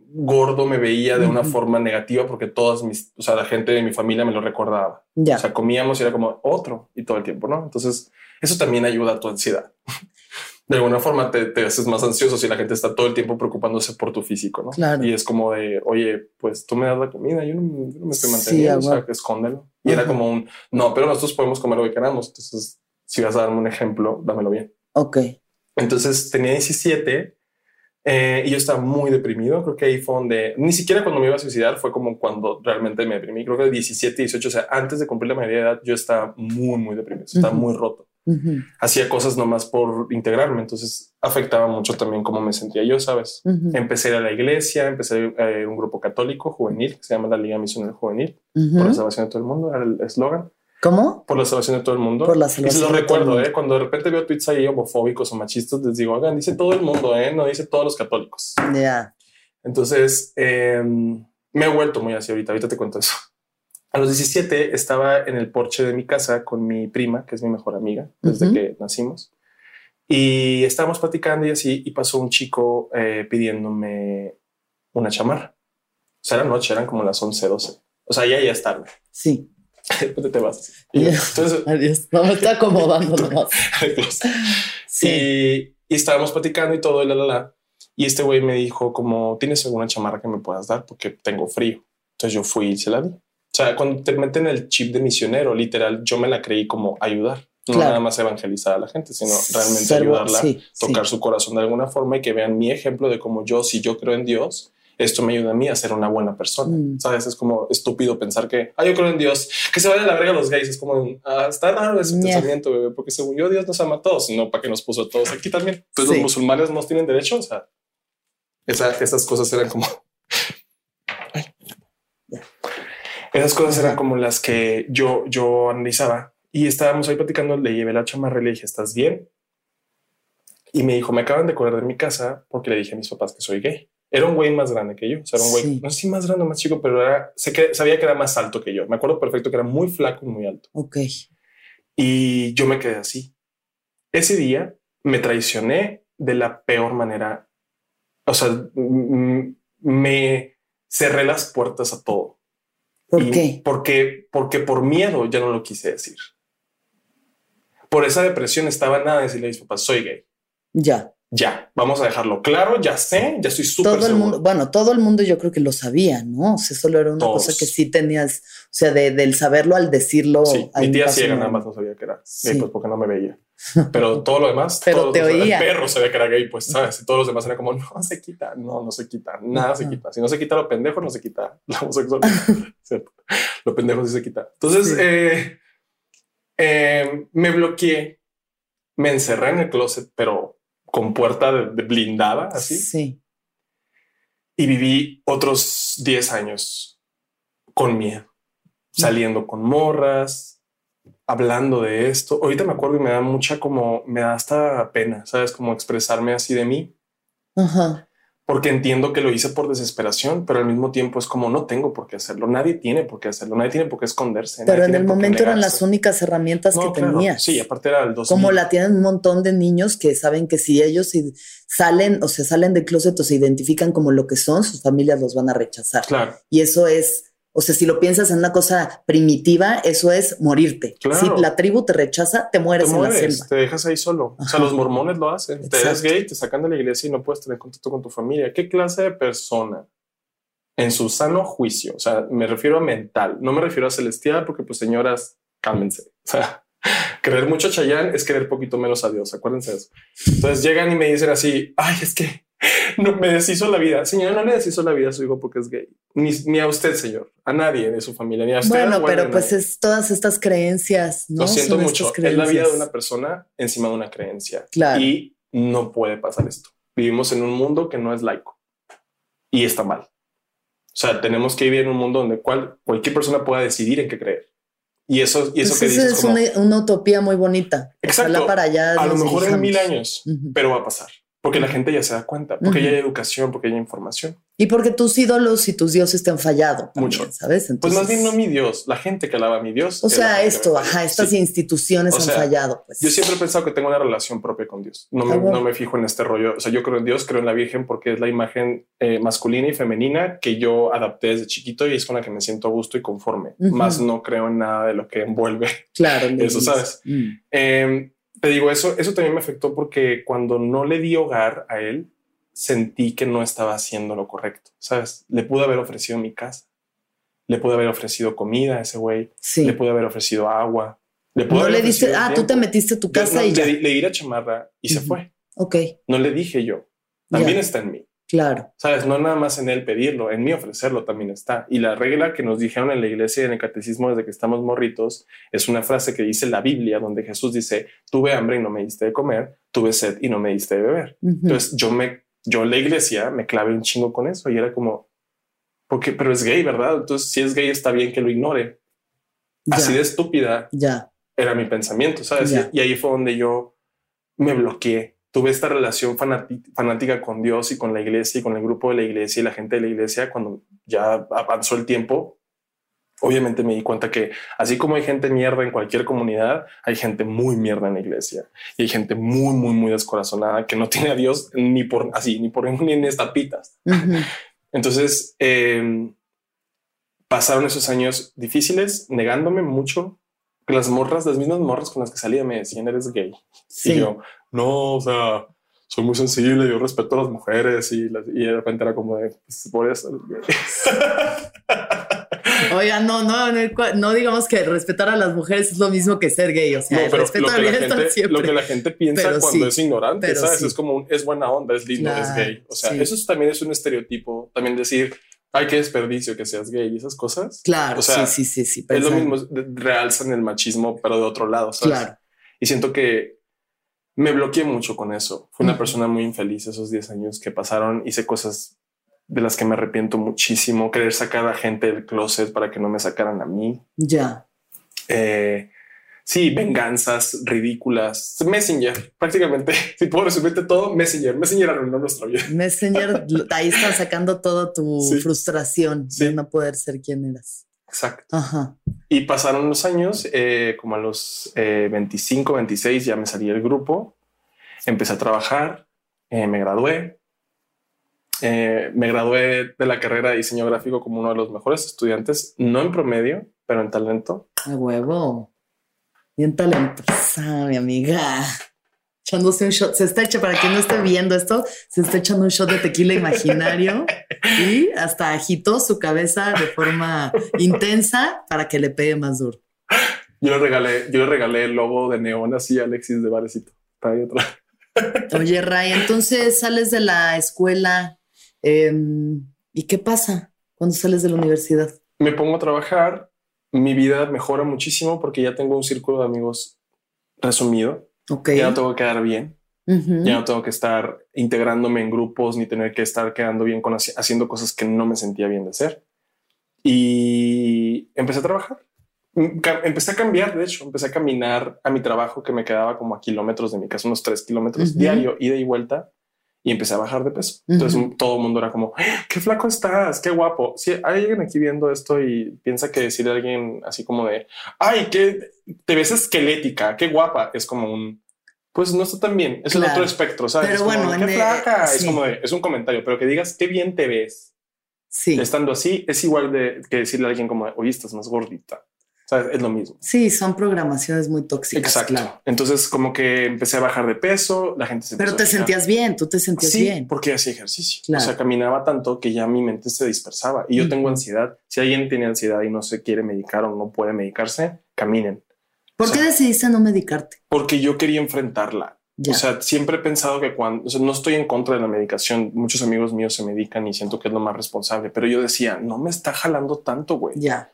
gordo me veía de una forma negativa porque todas mis, o sea, la gente de mi familia me lo recordaba. Ya. O sea, comíamos y era como otro y todo el tiempo, ¿no? Entonces, eso también ayuda a tu ansiedad. [laughs] De alguna forma te, te haces más ansioso si la gente está todo el tiempo preocupándose por tu físico, ¿no? Claro. Y es como de, oye, pues tú me das la comida, yo no, yo no me estoy Sí, manteniendo, a o sea, escóndelo. Y era como un, no, pero nosotros podemos comer lo que queramos. Entonces, si vas a darme un ejemplo, dámelo bien. Ok. Entonces tenía 17 eh, y yo estaba muy deprimido. Creo que ahí fue donde ni siquiera cuando me iba a suicidar fue como cuando realmente me deprimí. Creo que de 17, 18, o sea, antes de cumplir la mayoría de edad, yo estaba muy, muy deprimido, estaba Ujú. muy roto. Ujú, Hacía cosas nomás por integrarme. Entonces afectaba mucho también cómo me sentía yo, sabes? ujú, Empecé a ir a la iglesia, empecé a ir a un grupo católico juvenil que se llama la Liga Misionera Juvenil por la salvación de todo el mundo. Era el eslogan ¿Cómo? por la salvación de todo el mundo. Por la y se salvación lo de todo el recuerdo. ¿eh? Cuando de repente veo tweets ahí homofóbicos o machistas, les digo, oigan, dice todo el mundo, ¿eh? No dice todos los católicos. Ya. Entonces, eh, me he vuelto muy así ahorita. Ahorita te cuento eso. A los 17 estaba en el porche de mi casa con mi prima, que es mi mejor amiga desde Ujú. que nacimos. Y estábamos platicando y así, y pasó un chico eh, pidiéndome una chamarra. O sea, era noche, eran como las 11, 12. O sea, ya ya es tarde. Sí. ¿Dónde te vas? Y yo, [laughs] entonces, Adiós. No me está acomodando [laughs] nomás. Sí. Y, y estábamos platicando y todo, y la, la, la. Y este güey me dijo como, ¿tienes alguna chamarra que me puedas dar? Porque tengo frío. Entonces yo fui y se la di. O sea, cuando te meten el chip de misionero, literal, yo me la creí como ayudar. No Claro. nada más evangelizar a la gente, sino realmente Ser bu- ayudarla, sí, tocar sí. su corazón de alguna forma y que vean mi ejemplo de cómo yo, si yo creo en Dios, esto me ayuda a mí a ser una buena persona. Mm. Sabes, es como estúpido pensar que, ah, yo creo en Dios, que se vaya a la verga los gays. Es como, ah, está raro ese Yeah. pensamiento, bebé, porque según yo, Dios nos ama a todos, sino para que nos puso a todos aquí también. Pues Sí. los musulmanes no tienen derecho. O sea, esa- esas cosas eran como, esas cosas eran como las que yo, yo analizaba y estábamos ahí platicando. Le llevé la chamarra y le dije, ¿estás bien? Y me dijo, me acaban de correr de mi casa porque le dije a mis papás que soy gay. Era un güey más grande que yo. O sea, era un güey, Sí. no sé si más grande o más chico, pero era, sé que sabía que era más alto que yo. Me acuerdo perfecto que era muy flaco y muy alto. Ok. Y yo me quedé así. Ese día me traicioné de la peor manera. O sea, mm, me cerré las puertas a todo. ¿Por Y qué? Porque, porque por miedo ya no lo quise decir. Por esa depresión estaba nada de decirle a mis papás, soy gay. Ya. Ya, vamos a dejarlo claro, ya sé, ya estoy súper Todo el seguro. mundo, bueno, todo el mundo yo creo que lo sabía, ¿no? O sea, solo era una Todos. cosa que sí tenías, o sea, de, del saberlo al decirlo. Sí, mi tía ciega una- nada más no sabía que era Sí. gay, pues porque no me veía. [laughs] Pero todo lo demás, Pero todos te. El perro sabía que era gay, pues sabes. Y todos los demás eran como, no se quita, no, no se quita, nada se quita. Si no se quita lo pendejo, no se quita [laughs] la homosexualidad. [laughs] ¿cierto? Lo pendejo sí se quita. Entonces, Sí. eh, eh, me bloqueé, me encerré en el closet, pero con puerta de, de blindada, así. Sí. y viví otros 10 años con miedo, saliendo con morras, hablando de esto. Ahorita me acuerdo y me da mucha como, me da hasta pena, ¿sabes? Como expresarme así de mí, Ajá. Porque entiendo que lo hice por desesperación, pero al mismo tiempo es como no tengo por qué hacerlo. Nadie tiene por qué hacerlo, nadie tiene por qué esconderse. Pero en el momento eran las únicas herramientas No, que claro. tenías. Sí, aparte era el 2000. Como la tienen un montón de niños que saben que si ellos salen o se salen del closet o se identifican como lo que son, sus familias los van a rechazar. Claro. Y eso es, o sea, si lo piensas en una cosa primitiva, eso es morirte. Claro. Si la tribu te rechaza, te Te mueres, en la mueres, selva. te dejas ahí solo. O sea, Ajá. los mormones lo hacen. Te eres Exacto. gay, te sacan de la iglesia y no puedes tener contacto con tu familia. ¿Qué clase de persona en su sano juicio? O sea, me refiero a mental, no me refiero a celestial, porque pues señoras, cálmense. O sea, [laughs] querer mucho a Chayanne es querer poquito menos a Dios. Acuérdense de eso. Entonces llegan y me dicen así, ay, es que [laughs] no me deshizo la vida. Señora, no le deshizo la vida a su hijo porque es gay. Ni, ni a usted, señor, a nadie de su familia, ni a usted. Bueno, pero pues es todas estas creencias, ¿no? Lo siento Son mucho. Es la vida de una persona encima de una creencia. Claro. Y no puede pasar esto. Vivimos en un mundo que no es laico y está mal. O sea, tenemos que vivir en un mundo donde cual, cualquier persona pueda decidir en qué creer. Y eso, y eso Pues que dices es como, una, una utopía muy bonita. Exacto. Ojalá para allá. a lo mejor en mil años, pero va a pasar. Porque la gente ya se da cuenta, porque ya Ujú. hay educación, porque hay información. Y porque tus ídolos y tus dioses te han fallado. También, Mucho. ¿Sabes? Pues más Entonces, bien no mi Dios, la gente que alaba a mi Dios. O sea, esto, ajá, estas Sí. instituciones O han sea, fallado. Pues. Yo siempre he pensado que tengo una relación propia con Dios. No me, Ah, bueno. no me fijo en este rollo. O sea, yo creo en Dios, creo en la Virgen porque es la imagen eh, masculina y femenina que yo adapté desde chiquito y es con la que me siento a gusto y conforme. Ujú. Más no creo en nada de lo que envuelve. Claro, [laughs] Eso sabes. Mm. Eh, te digo, eso, eso también me afectó porque cuando no le di hogar a él, sentí que no estaba haciendo lo correcto. Sabes, le pude haber ofrecido mi casa, le pude haber ofrecido comida a ese güey, Sí. le pude haber ofrecido agua. Le pude No haber le diste, ah, tú te metiste a tu Yo casa no, y ya. le, le di la chamarra y se Ujú. fue. Ok, No le dije yo. También Ya. está en mí. Claro. Sabes, no nada más en él pedirlo, en mí ofrecerlo también está. Y la regla que nos dijeron en la iglesia y en el catecismo desde que estamos morritos es una frase que dice la Biblia, donde Jesús dice: Tuve hambre y no me diste de comer, tuve sed y no me diste de beber. Entonces yo me, yo en la iglesia me clavé un chingo con eso y era como, porque, pero es gay, ¿verdad? Entonces, si es gay, está bien que lo ignore. Ya, Así de estúpida ya. era mi pensamiento, ¿sabes? Ya. Y ahí fue donde yo me bloqueé. Tuve esta relación fanática con Dios y con la iglesia y con el grupo de la iglesia y la gente de la iglesia. Cuando ya avanzó el tiempo, obviamente me di cuenta que así como hay gente mierda en cualquier comunidad, hay gente muy mierda en la iglesia y hay gente muy, muy, muy descorazonada que no tiene a Dios ni por así, ni por ni en estapitas. Ujú. Entonces, eh, pasaron esos años difíciles, negándome mucho. Las morras, las mismas morras con las que salía me decían, eres gay. Sí. Y yo, no, o sea, soy muy sensible, yo respeto a las mujeres y, las- y de repente era como de, pues, por eso. [laughs] [laughs] Oiga, no, no, no, no digamos que respetar a las mujeres es lo mismo que ser gay. O sea, No, pero respeto lo que, la gente, siempre. lo que la gente piensa Pero cuando sí, es ignorante, ¿sabes? sí. Es como, un, es buena onda, es lindo, es Claro, gay. O sea, sí. eso es- también es un estereotipo. También decir, ay, qué desperdicio que seas gay y esas cosas. Claro, O sea, sí, sí, sí, sí. es lo mismo, realzan el machismo, pero de otro lado, ¿sabes? Claro. Y siento que me bloqueé mucho con eso. Fui una persona muy infeliz esos 10 años que pasaron. Hice cosas de las que me arrepiento muchísimo. Querer sacar a gente del closet para que no me sacaran a mí. Ya. Eh, sí, venganzas ridículas. Messenger, prácticamente. [laughs] Si puedo resumirte todo, Messenger. Messenger arruinó nuestra vida. [laughs] Messenger, ahí está sacando toda tu Sí. frustración de Sí. no poder ser quien eras. Exacto. Ajá. Y pasaron los años, eh, como a los eh, 25, 26 ya me salí del grupo, empecé a trabajar, eh, me gradué, Eh, me gradué de la carrera de diseño gráfico como uno de los mejores estudiantes, no en promedio, pero en talento. A huevo. Bien talentosa, mi amiga. Echándose un shot. Se está hecha, para quien no esté viendo esto, se está echando un shot de tequila imaginario y hasta agitó su cabeza de forma intensa para que le pegue más duro. Yo le regalé, yo le regalé el logo de neón así a Alexis de Barecito. Está ahí atrás. Oye, Ray, entonces sales de la escuela em, y ¿qué pasa cuando sales de la universidad? Me pongo a trabajar, mi vida mejora muchísimo porque ya tengo un círculo de amigos resumido, Ok. ya no tengo que quedar bien. Ya no tengo que estar integrándome en grupos ni tener que estar quedando bien con haci- haciendo cosas que no me sentía bien de hacer. Y empecé a trabajar. Mm, Empecé a cambiar, de hecho, empecé a caminar a mi trabajo que me quedaba como a kilómetros de mi casa, unos tres kilómetros diario, ida y vuelta. Y empecé a bajar de peso. Entonces todo el mundo era como, "¡Ah, qué flaco estás, qué guapo. Si hay alguien aquí viendo esto y piensa que decirle a alguien así como de, ay, que te ves esquelética, qué guapa, es como un, pues no está tan bien. Es el otro espectro, ¿sabes? Pero Es como, bueno, qué flaca. Es como de, es un comentario, pero que digas qué bien te ves Sí. estando así es igual de que decirle a alguien como, oye, estás más gordita. ¿Sabes? Es lo mismo. Sí, son programaciones muy tóxicas. Exacto. claro. Entonces, como que empecé a bajar de peso, la gente se Pero te sentías bien, tú te sentías Sí, bien. porque hacía ejercicio. Claro. O sea, caminaba tanto que ya mi mente se dispersaba. Y yo tengo Ujú. ansiedad. Si alguien tiene ansiedad y no se quiere medicar o no puede medicarse, caminen. ¿Por o qué sea- decidiste no medicarte? Porque yo quería enfrentarla. Ya. O sea, siempre he pensado que cuando, o sea, no estoy en contra de la medicación. Muchos amigos míos se medican y siento que es lo más responsable, pero yo decía, no me está jalando tanto, güey. ya.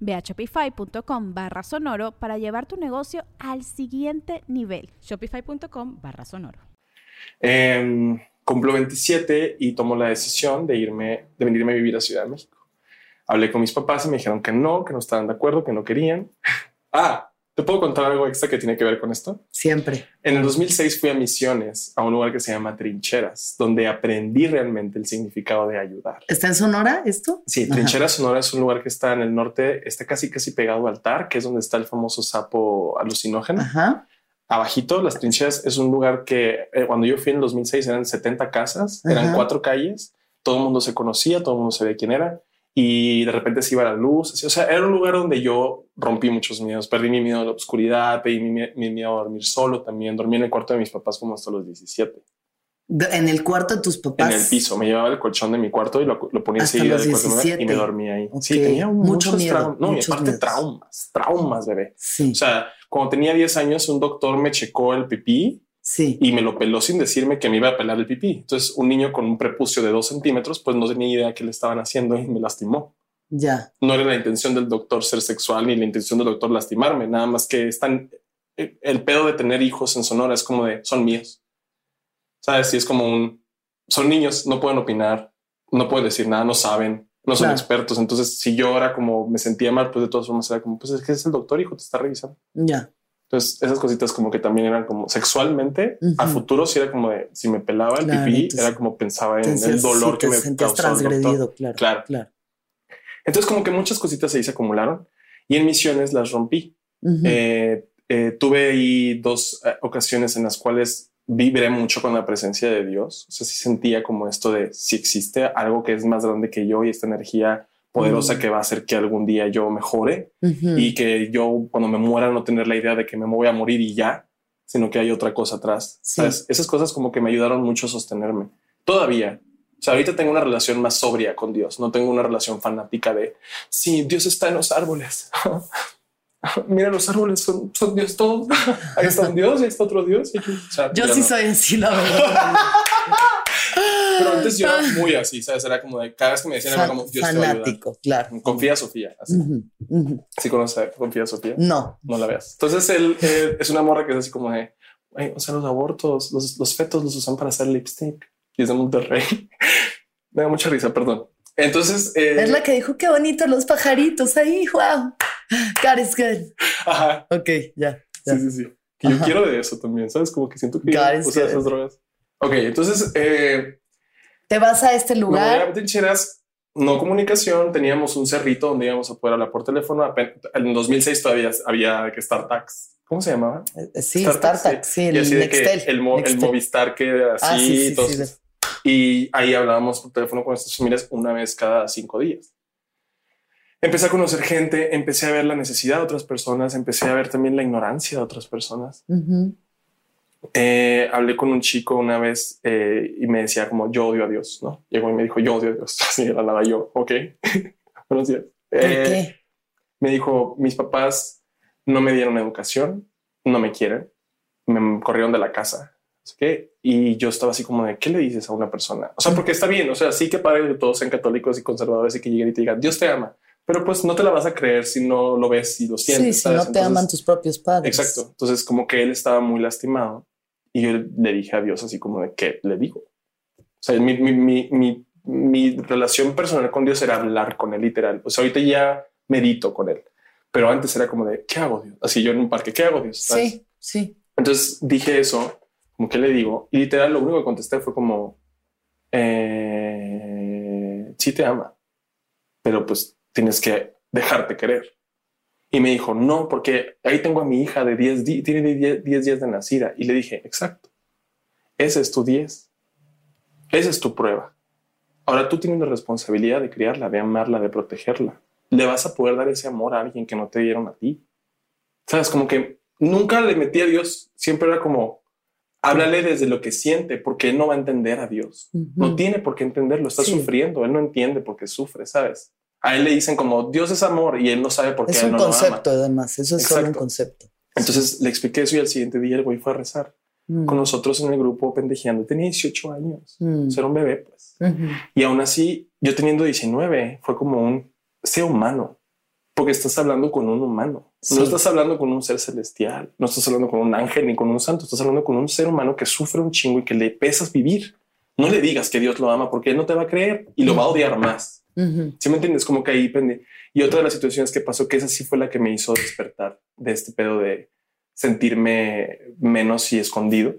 Ve a shopify.com barra sonoro para llevar tu negocio al siguiente nivel. Shopify.com barra sonoro. Em, cumplo 27 y tomo la decisión de irme, de venirme a vivir a Ciudad de México. Hablé con mis papás y me dijeron que no, que no estaban de acuerdo, que no querían. [laughs] ah, ¿Te puedo contar algo extra que tiene que ver con esto? Siempre. En el 2006 fui a Misiones, a un lugar que se llama Trincheras, donde aprendí realmente el significado de ayudar. ¿Está en Sonora esto? Sí, Trincheras Sonora es un lugar que está en el norte, está casi casi pegado al TAR, que es donde está el famoso sapo alucinógeno. Ajá. Abajito, las trincheras es un lugar que eh, cuando yo fui en el 2006 eran 70 casas, eran Ajá. cuatro calles, todo el mundo se conocía, todo el mundo sabía quién era y de repente se iba la luz. así, O sea, era un lugar donde yo rompí muchos miedos. Perdí mi miedo a la oscuridad, perdí mi, mi miedo a dormir solo también. Dormí en el cuarto de mis papás como hasta los 17. De- En el cuarto de tus papás. En el piso. Me llevaba el colchón de mi cuarto y lo, lo ponía enseguida del cuarto y 17. me dormía ahí. Ok. Sí, tenía Mucho muchos miedo, traumas. No, y aparte miedos. traumas, traumas, bebé. Sí, O sea, cuando tenía 10 años, un doctor me checó el pipí sí. y me lo peló sin decirme que me iba a pelar el pipí. Entonces, un niño con un prepucio de dos centímetros, pues no tenía idea qué le estaban haciendo y me lastimó. Ya. No era la intención del doctor ser sexual ni la intención del doctor lastimarme, nada más que están el- el pedo de tener hijos en Sonora es como de son míos. Sabes, si es como un son niños, no pueden opinar, no pueden decir nada, no saben, no son Claro. expertos. Entonces, si yo ahora como me sentía mal, pues de todas formas era como, pues es que es el doctor, hijo, te está revisando. Ya. Entonces, esas cositas como que también eran como sexualmente a Ujú. futuro, si era como de si me pelaba el Claro, pipí, entonces, era como pensaba en Te el dolor sí, que te me doctor. transgredido, claro. Claro. Claro. Entonces, como que muchas cositas ahí se acumularon y en misiones las rompí. Ujú. Eh, eh, tuve ahí dos eh, ocasiones en las cuales vibré mucho con la presencia de Dios. O sea, sí sentía como esto de si existe algo que es más grande que yo y esta energía poderosa Mm. que va a hacer que algún día yo mejore Ujú. y que yo cuando me muera no tener la idea de que me voy a morir y ya, sino que hay otra cosa atrás. Sí. ¿Sabes? Esas cosas como que me ayudaron mucho a sostenerme. Todavía. O sea, ahorita tengo una relación más sobria con Dios. No tengo una relación fanática de, sí, Dios está en los árboles. [laughs] Mira, los árboles son, son Dios todos. [laughs] Ahí está un Dios y ahí está otro Dios. Aquí- o sea, Yo sí no. soy así, la verdad. [laughs] Pero antes yo era muy así, ¿sabes? Era como de, cada vez que me decían, era como, ayudar. fanático, claro. Confía, Sofía. Así. Ujú, ujú. ¿Sí conoces a Confía, Sofía? No. no la veas. Entonces él, él es una morra que es así como de, "Güey, o sea, los abortos, los, los fetos los usan para hacer lipstick y es de Monterrey. [laughs] Me da mucha risa, perdón. Entonces, eh, Es la que dijo qué bonito los pajaritos ahí. Wow. God is good. ajá, Ok, ya. ya. sí, sí, sí. Que yo Ajá. quiero de eso también, sabes? Como que siento que God is usa good. esas drogas. Ok, entonces eh, Te vas a este lugar. trincheras, no comunicación. Teníamos un cerrito donde íbamos a poder hablar por teléfono. En 2006 todavía había que StarTax. ¿Cómo se llamaba? Eh, Sí, StarTax, sí, el Nextel. el, mo- el Nextel. Movistar que era así. Ah, sí, sí, sí. Y ahí hablábamos por teléfono con estas familias una vez cada cinco días. Empecé a conocer gente, empecé a ver la necesidad de otras personas, empecé a ver también la ignorancia de otras personas. Ujú. Eh, hablé con un chico una vez eh, y me decía como yo odio a Dios, ¿no? Llegó y me dijo yo odio a Dios. [laughs] Así de la nada yo, ok. [laughs] Buenos días. ¿Por Eh, qué? me dijo, mis papás no me dieron educación, no me quieren, me corrieron de la casa. que Y yo estaba así como de, ¿qué le dices a una persona? O sea, porque está bien, o sea, sí que padre que todos sean católicos y conservadores y que lleguen y te digan, Dios te ama, pero pues no te la vas a creer si no lo ves y lo Sí, sientes. si ¿sabes? no te Entonces, aman tus propios padres. Exacto. Entonces, como que él estaba muy lastimado y yo le dije a Dios así como de, ¿qué le digo? O sea, mi, mi, mi, mi, relación personal con Dios era hablar con él literal. O sea, ahorita ya medito con él, pero antes era como de, ¿qué hago Dios? Así yo en un parque, ¿qué hago Dios? ¿Sabes? Sí, sí. Entonces dije eso, como que le digo, y literal lo único que contesté fue como, eh, sí te ama, pero pues tienes que dejarte querer. Y me dijo, no, porque ahí tengo a mi hija de 10, di- tiene 10, 10 días de nacida. Y le dije, exacto, ese es tu 10, esa es tu prueba. Ahora tú tienes la responsabilidad de criarla, de amarla, de protegerla. le vas a poder dar ese amor a alguien que no te dieron a ti? Sabes, como que nunca le metí a Dios, siempre era como, háblale desde lo que siente, porque él no va a entender a Dios. No tiene por qué entenderlo, está Sí. sufriendo, él no entiende por qué sufre, ¿sabes? A él le dicen como, Dios es amor y él no sabe por qué Es él un no lo ama. concepto, además. Eso es solo un Exacto. concepto. Entonces le expliqué eso y al siguiente día el güey fue a rezar Mm. con nosotros en el grupo pendejeando. Tenía 18 años, Mm. o sea, era un bebé, pues. Ujú. Y aún así, yo teniendo 19, fue como un ser humano, porque estás hablando con un humano. Sí. No estás hablando con un ser celestial, no estás hablando con un ángel ni con un santo, estás hablando con un ser humano que sufre un chingo y que le pesas vivir. No le digas que Dios lo ama porque él no te va a creer y lo va a odiar más. ¿Sí me entiendes? Como que ahí pende. Y otra de las situaciones que pasó, que esa sí fue la que me hizo despertar de este pedo de sentirme menos y escondido,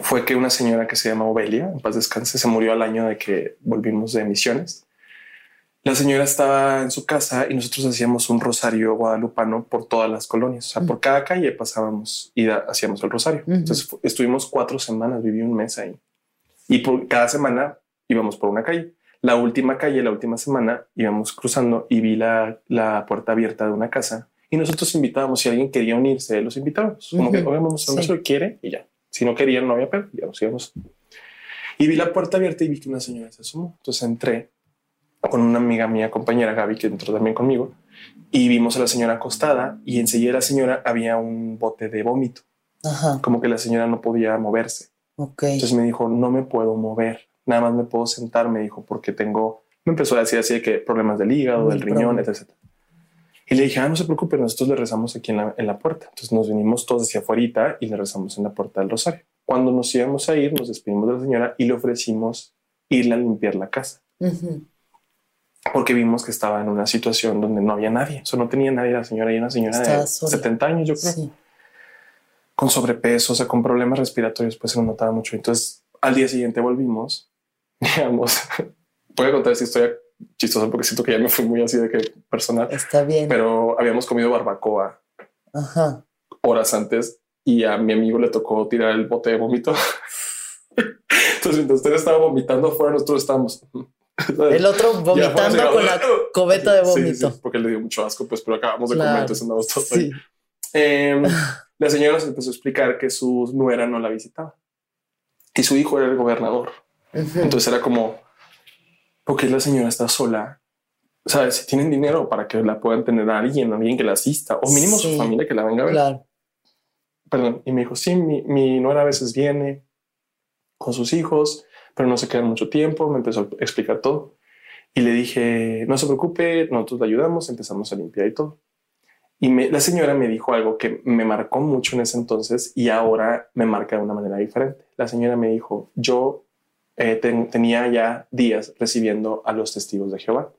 fue que una señora que se llama Obelia, en paz descanse, se murió al año de que volvimos de misiones. La señora estaba en su casa y nosotros hacíamos un rosario guadalupano por todas las colonias. O sea, por cada calle pasábamos y hacíamos el rosario. Entonces estuvimos cuatro semanas, viví un mes ahí. Y por cada semana íbamos por una calle. La última calle, la última semana, íbamos cruzando y vi la, la puerta abierta de una casa y nosotros invitábamos, si alguien quería unirse, los invitábamos. Como que, Ujú. oigan, vamos a Sí. quiere y ya. Si no querían, no había pedo, ya nos íbamos. Y vi la puerta abierta y vi que una señora se asomó. Entonces entré con una amiga mía, compañera Gaby, que entró también conmigo, y vimos a la señora acostada y enseguida la señora había un bote de vómito, Ajá. como que la señora no podía moverse. Ok. Entonces me dijo, no me puedo mover, nada más me puedo sentar, me dijo, porque tengo, me empezó a decir así de que problemas del hígado, del riñón, etc. Y le dije, ah, no se preocupe, nosotros le rezamos aquí en la, en la puerta. Entonces nos vinimos todos hacia afuera y le rezamos en la puerta del rosario. Cuando nos íbamos a ir, nos despedimos de la señora y le ofrecimos irle a limpiar la casa, Ujú. porque vimos que estaba en una situación donde no había nadie, o sea, no tenía nadie la señora y una señora Estaba de sola. 70 años, yo creo Sí. con sobrepeso, o sea, con problemas respiratorios, pues se lo notaba mucho. Entonces, al día siguiente volvimos, digamos, [laughs] voy a contar esta historia chistosa porque siento que ya me fui muy así de que personal, Está bien. pero habíamos comido barbacoa Ajá. horas antes y a mi amigo le tocó tirar el bote de vómito. [laughs] Entonces, mientras usted estaba vomitando afuera, nosotros estábamos... El otro [laughs] vomitando con la cobeta de Sí, sí, vómito. sí, porque le dio mucho asco, pues, pero acabamos de Claro. comer, entonces andamos todos ahí. Sí. Eh, la señora nos empezó a explicar que su nuera no la visitaba y su hijo era el gobernador. Entonces era como, porque la señora está sola? ¿Sabes? Si tienen dinero para que la puedan tener a alguien, alguien que la asista o mínimo Sí. su familia que la venga a ver. Claro. Perdón. Y me dijo, sí, mi, mi nuera a veces viene con sus hijos, pero no se quedan mucho tiempo. Me empezó a explicar todo. Y le dije, no se preocupe, nosotros le ayudamos, empezamos a limpiar y todo. Y me- la señora me dijo algo que me marcó mucho en ese entonces y ahora me marca de una manera diferente. La señora me dijo, yo eh, ten- tenía ya días recibiendo a los testigos de Jehová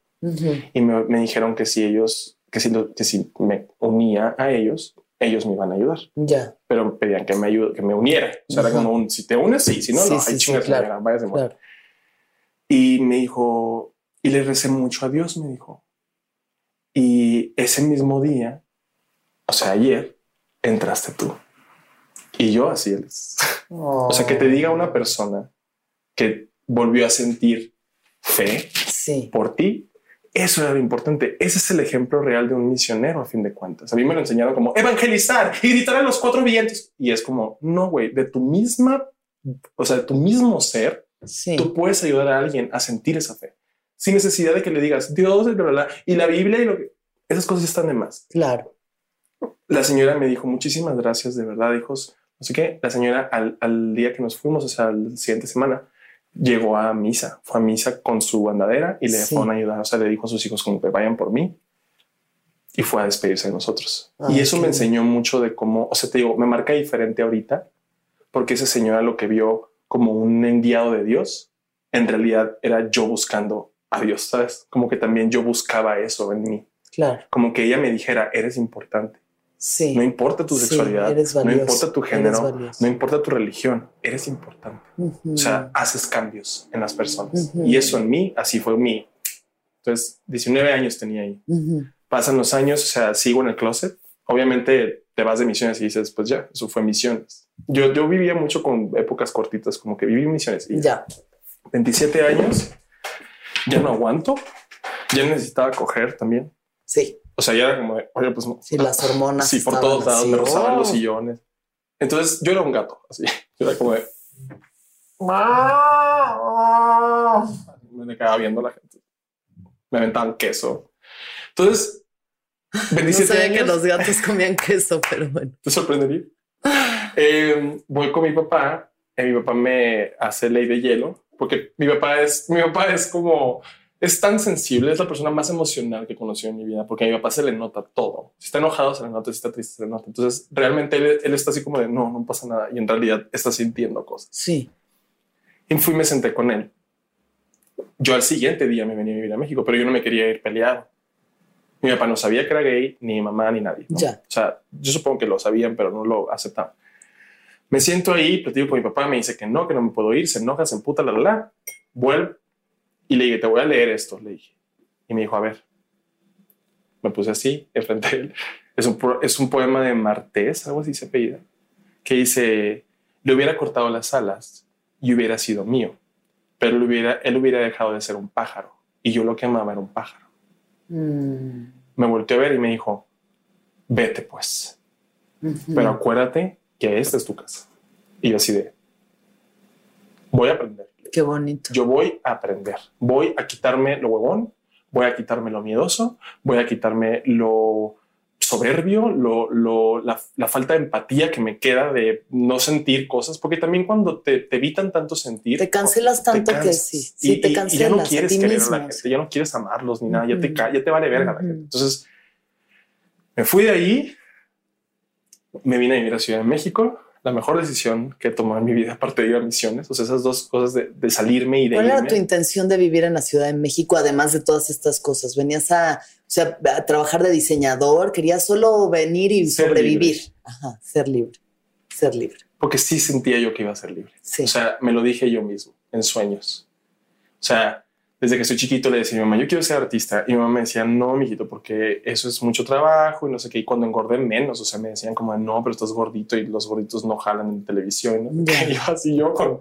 y me, me dijeron que si ellos, que si, que si me unía a ellos, ellos me iban a ayudar, Ya. pero pedían que me ayude, que me uniera. O sea, era como un, si te unes, sí, si no, Sí, no, sí, hay sí, chingas, claro, váyase, muere. Claro. Y me dijo, y le recé mucho a Dios, me dijo. Y ese mismo día, o sea, ayer, entraste tú. Y yo así es. [laughs] O sea, que te diga una persona que volvió a sentir fe Sí. por ti, eso era lo importante. Ese es el ejemplo real de un misionero, a fin de cuentas. A mí me lo enseñaron como evangelizar y gritar a los cuatro vientos. Y es como, no, güey, de tu misma, o sea, de tu mismo ser, Sí. tú puedes ayudar a alguien a sentir esa fe sin necesidad de que le digas Dios, bla, bla, bla, y la Biblia y lo que esas cosas están de más. Claro. La señora me dijo muchísimas gracias, de verdad, hijos. Sé qué. La señora al, al día que nos fuimos, o sea, la siguiente semana, llegó a misa, fue a misa con su andadera y le Sí. fueron a ayudar. O sea, le dijo a sus hijos como que vayan por mí y fue a despedirse de nosotros. Ay, y eso me enseñó mucho de cómo, o sea, te digo, me marca diferente ahorita porque esa señora lo que vio como un enviado de Dios, en realidad era yo buscando a Dios, ¿sabes? Como que también yo buscaba eso en mí, Claro. como que ella me dijera, eres importante. Sí. No importa tu Sí, sexualidad, no importa tu género, no importa tu religión, eres importante. Ujú. O sea, haces cambios en las personas. Y eso en mí, así fue mí. Entonces, 19 años tenía ahí. Pasan los años, o sea, sigo en el closet. Obviamente te vas de misiones y dices, pues ya, eso fue misiones. Yo, yo vivía mucho con épocas cortitas, como que viví misiones. Y Ya. 27 años, ya no aguanto, Ya necesitaba coger también. Sí, O sea, ya era como de, oye, pues no. sí, las hormonas. Sí, por todos lados así. me rozaban los Oh. sillones. Entonces yo era un gato, así. Yo [laughs] era como de. Me quedaba viendo a la gente. Me aventaban queso. Entonces, No 27 sabía que años, los gatos comían queso, pero bueno. te sorprendería. Eh, voy con mi papá. y mi papá me hace ley de hielo porque mi papá es, mi papá es como, es tan sensible, es la persona más emocional que conocí en mi vida, porque a mi papá se le nota todo. Si está enojado, se le nota, si está triste, se le nota. Entonces, realmente él, él está así como de, no, no pasa nada. Y en realidad está sintiendo cosas. Sí. Y fui y me senté con él. Yo al siguiente día me venía a vivir a México, pero yo no me quería ir peleado. Mi papá no sabía que era gay, ni mi mamá, ni nadie. ¿no? Ya. O sea, yo supongo que lo sabían, pero no lo aceptaban. Me siento ahí, platico con mi papá, me dice que no, que no me puedo ir, se enoja, se emputa, la, la, la. Vuelve y le dije, te voy a leer esto, le dije. Y me dijo, a ver. Me puse así, enfrente de él. Es un, es un poema de Martés, algo así se apellida, que dice, le hubiera cortado las alas y hubiera sido mío, pero él hubiera, él hubiera dejado de ser un pájaro y yo lo que amaba era un pájaro. Mm. Me volteó a ver y me dijo, vete pues, pero acuérdate que esta es tu casa. Y yo así de, voy a aprender. Qué bonito. Yo voy a aprender, voy a quitarme lo huevón, voy a quitarme lo miedoso, voy a quitarme lo soberbio, lo, lo- la, la falta de empatía que me queda de no sentir cosas, porque también cuando te, te evitan tanto sentir, Te cancelas te tanto que cansas. sí, Y- sí, te y- y cancelas ya no a quieres ti querer a mismo. la gente, ya no quieres amarlos ni nada, ya te, ya te vale verga la gente. Entonces me fui de ahí, me vine a vivir a Ciudad de México. La mejor decisión que he tomado en mi vida, aparte de ir a misiones, o sea, esas dos cosas de, de salirme y de ¿Cuál era irme. tu intención de vivir en la Ciudad de México, además de todas estas cosas? ¿Venías a, o sea, a trabajar de diseñador? ¿Querías solo venir y Ser sobrevivir? libre. Ajá, ser libre. Ser libre. porque sí sentía yo que iba a ser libre. Sí. O sea, me lo dije yo mismo en sueños. O sea, desde que soy chiquito le decía a mi mamá, yo quiero ser artista. Y mi mamá me decía, no, mijito, porque eso es mucho trabajo y no sé qué. Y cuando engordé menos, o sea, me decían como, no, pero estás gordito y los gorditos no jalan en televisión. ¿no? [laughs] Y yo así, yo con,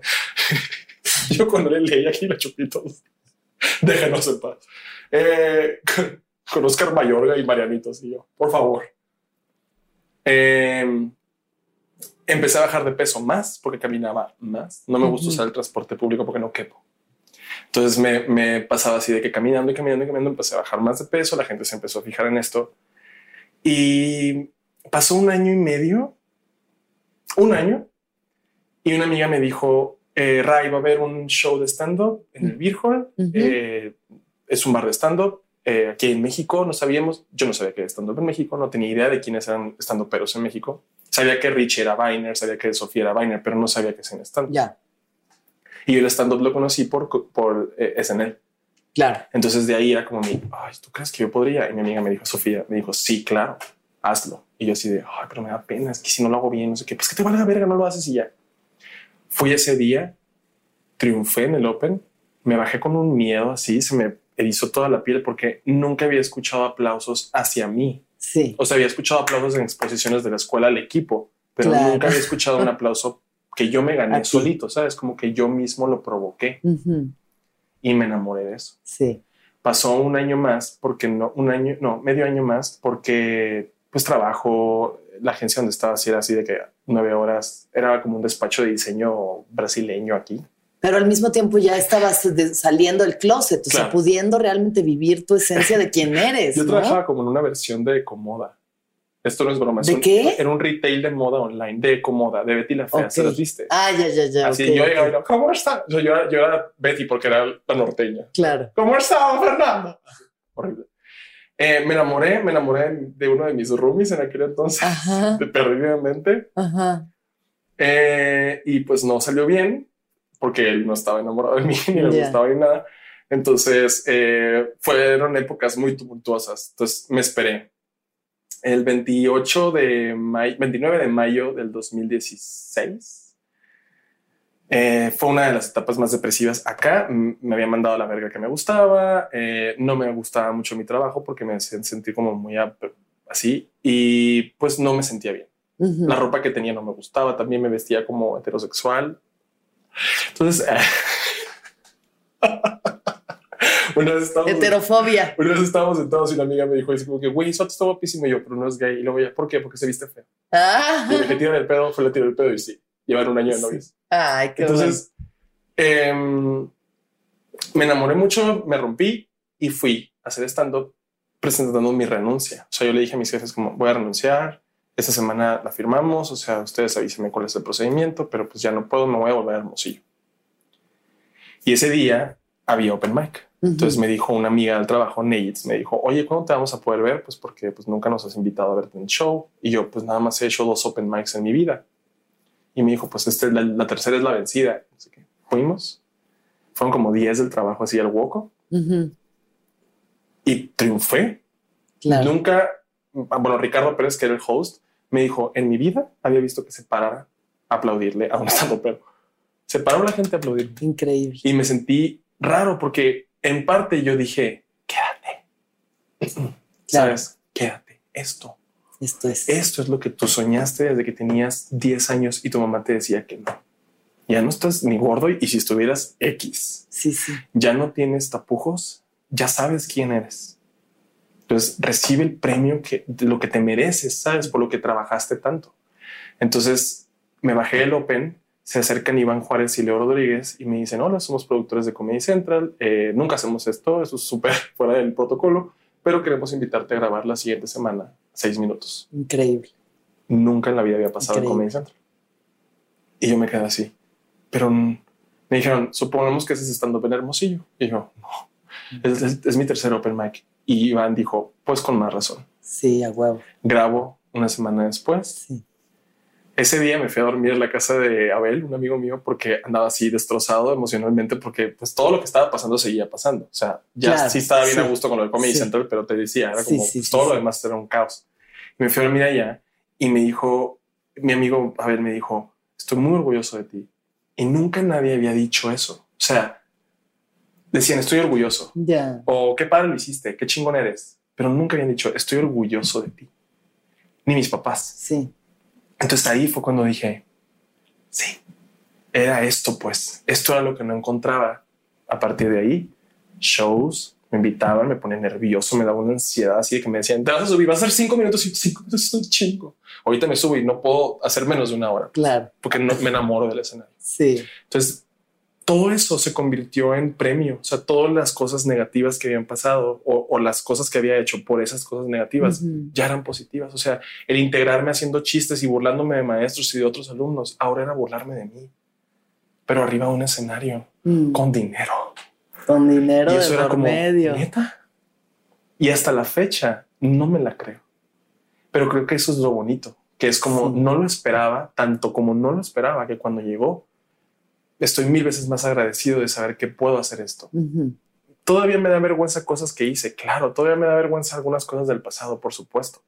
[laughs] yo cuando le leí aquí los chupitos, [laughs] déjenos en paz. Eh, con, con Oscar Mayorga y Marianitos y yo, por favor. Eh, empecé a bajar de peso más porque caminaba más. No me gusta Ujú. usar el transporte público porque no quepo. Entonces me, me pasaba así de que caminando y caminando y caminando empecé a bajar más de peso. La gente se empezó a fijar en esto. Y pasó un año y medio, un año, y una amiga me dijo, eh, Ray, va a haber un show de stand-up en el Beer Hall. Ujú. Eh, es un bar de stand-up. eh, aquí en México no sabíamos, yo no sabía que era stand-up en México, no tenía idea de quiénes eran stand peros en México. Sabía que Richie era Viner, sabía que Sofía era Viner, pero no sabía que en stand-up. Ya, Y yo el stand-up lo conocí por, por eh, SNL. claro. Entonces de ahí era como mi, ay, ¿tú crees que yo podría? Y mi amiga me dijo, Sofía, me dijo, sí, claro, hazlo. Y yo así de, ay, pero me da pena, es que si no lo hago bien, no sé qué, pues que te vale la verga, no lo haces y ya. Fui ese día, triunfé en el Open, me bajé con un miedo así, se me erizó toda la piel porque nunca había escuchado aplausos hacia mí. Sí. O sea, había escuchado aplausos en exposiciones de la escuela al equipo, pero Claro. nunca había escuchado un [laughs] aplauso que yo me gané ti. solito, ¿sabes? Como que yo mismo lo provoqué Ujú. y me enamoré de eso Sí. pasó un año más porque no, un año, no, medio año más porque pues trabajo, la agencia donde estaba así era así de que nueve horas, era como un despacho de diseño brasileño aquí. Pero al mismo tiempo ya estabas saliendo del closet, o sea, Claro. pudiendo realmente vivir tu esencia de quién [laughs] eres. Yo ¿no? trabajaba como en una versión de Ecomoda. Esto no es broma. es ¿De un- qué? Era un retail de moda online, de Ecomoda, de Betty la Fea. ¿Se Ok. las viste? Ah, ya, ya, ya. Así ok, yo llegaba y era, ¿cómo está? Yo, yo, era- yo era Betty porque era la norteña. Claro. ¿Cómo está, Fernando? Horrible. Eh, me enamoré, me enamoré de uno de mis roomies en aquel entonces, Ajá. [laughs] perdidamente. Ajá. Eh, y pues no salió bien porque él no estaba enamorado de mí [laughs] ni le Ya. gustaba ni nada. Entonces eh, fueron épocas muy tumultuosas. Entonces me esperé. El 28 de mayo, 29 de mayo del 2016 eh, fue una de las etapas más depresivas acá. Me había mandado la verga que me gustaba. eh, no me gustaba mucho mi trabajo porque me sentir como muy así y pues no me sentía bien. Ujú. La ropa que tenía no me gustaba, también me vestía como heterosexual. Entonces, [laughs] [laughs] Una vez estábamos, Heterofobia. una vez estábamos sentados y una amiga me dijo así como que, güey, eso está guapísimo. Y yo, pero no es gay. Y luego ya, ¿por qué? Porque se viste feo. Ah. Y le dije, tira el pedo, fue le tiró el pedo y sí. Llevan un año de novios. Ay, qué Entonces, em, me enamoré mucho, me rompí y fui a hacer stand-up presentando mi renuncia. O sea, yo le dije a mis jefes como voy a renunciar. Esta semana la firmamos. O sea, ustedes avísenme cuál es el procedimiento, pero pues ya no puedo, me voy a volver a Hermosillo. Y ese día había open mic. Entonces me dijo una amiga del trabajo, Neitz, me dijo, oye, ¿cuándo te vamos a poder ver? Pues porque pues nunca nos has invitado a verte en el show. Y yo pues nada más he hecho dos open mics en mi vida. Y me dijo, pues esta es la, la tercera es la vencida. Así que fuimos. Fueron como 10 del trabajo así al hueco y triunfé. Claro. Nunca, bueno, Ricardo Pérez, que era el host, me dijo, en mi vida había visto que se parara a aplaudirle a un [laughs] estando pero Se paró la gente a aplaudir Increíble. y me sentí raro porque en parte yo dije, quédate, [clears throat] sabes, quédate, esto, Esto es. esto es lo que tú soñaste desde que tenías 10 años y tu mamá te decía que no. Ya no estás ni gordo y si estuvieras X, Sí, sí. ya no tienes tapujos, ya sabes quién eres. Entonces recibe el premio que de lo que te mereces, sabes, por lo que trabajaste tanto. Entonces me bajé el Open, se acercan Iván Juárez y Leo Rodríguez y me dicen: Hola, somos productores de Comedy Central. eh, nunca hacemos esto, eso es súper [laughs] fuera del protocolo, pero queremos invitarte a grabar la siguiente semana, seis minutos. Increíble. Nunca en la vida había pasado en. Comedy Central. Y yo me quedé así. Pero me dijeron, supongamos que haces estando en Hermosillo. Y yo, no, es, es- es mi tercer open mic. Y Iván dijo, pues con más razón. Sí, a huevo. Grabo una semana después. Sí. Ese día me fui a dormir en la casa de Abel, un amigo mío, porque andaba así destrozado emocionalmente, porque pues todo lo que estaba pasando seguía pasando. O sea, ya Claro, sí estaba bien sí. a gusto con lo de Comedy Sí. Central, pero te decía, era como sí, pues, todo lo demás era un caos. Y me fui a dormir allá y me dijo, mi amigo Abel me dijo, estoy muy orgulloso de ti. Y nunca nadie había dicho eso. O sea, decían, estoy orgulloso. Ya. O qué padre lo hiciste, qué chingón eres. Pero nunca habían dicho, estoy orgulloso de ti. Ni mis papás. Sí. Entonces ahí fue cuando dije, sí, era esto pues, esto era lo que no encontraba. A partir de ahí, shows, me invitaban, me ponía nervioso, me daba una ansiedad así de que me decían, te vas a subir, va a ser cinco minutos y cinco minutos es un chingo. Ahorita me subo y no puedo hacer menos de una hora Claro. porque no me enamoro del escenario. Sí. Entonces, todo eso se convirtió en premio. O sea, todas las cosas negativas que habían pasado o, o las cosas que había hecho por esas cosas negativas ya eran positivas. O sea, el integrarme haciendo chistes y burlándome de maestros y de otros alumnos, ahora era burlarme de mí. Pero arriba de un escenario Mm. con dinero. Con dinero y eso de era por como medio. neta. Y hasta la fecha no me la creo. Pero creo que eso es lo bonito, que es como Sí. no lo esperaba, tanto como no lo esperaba, que cuando llegó, estoy mil veces más agradecido de saber que puedo hacer esto. Ujú. Todavía me da vergüenza cosas que hice, claro, todavía me da vergüenza algunas cosas del pasado, por supuesto.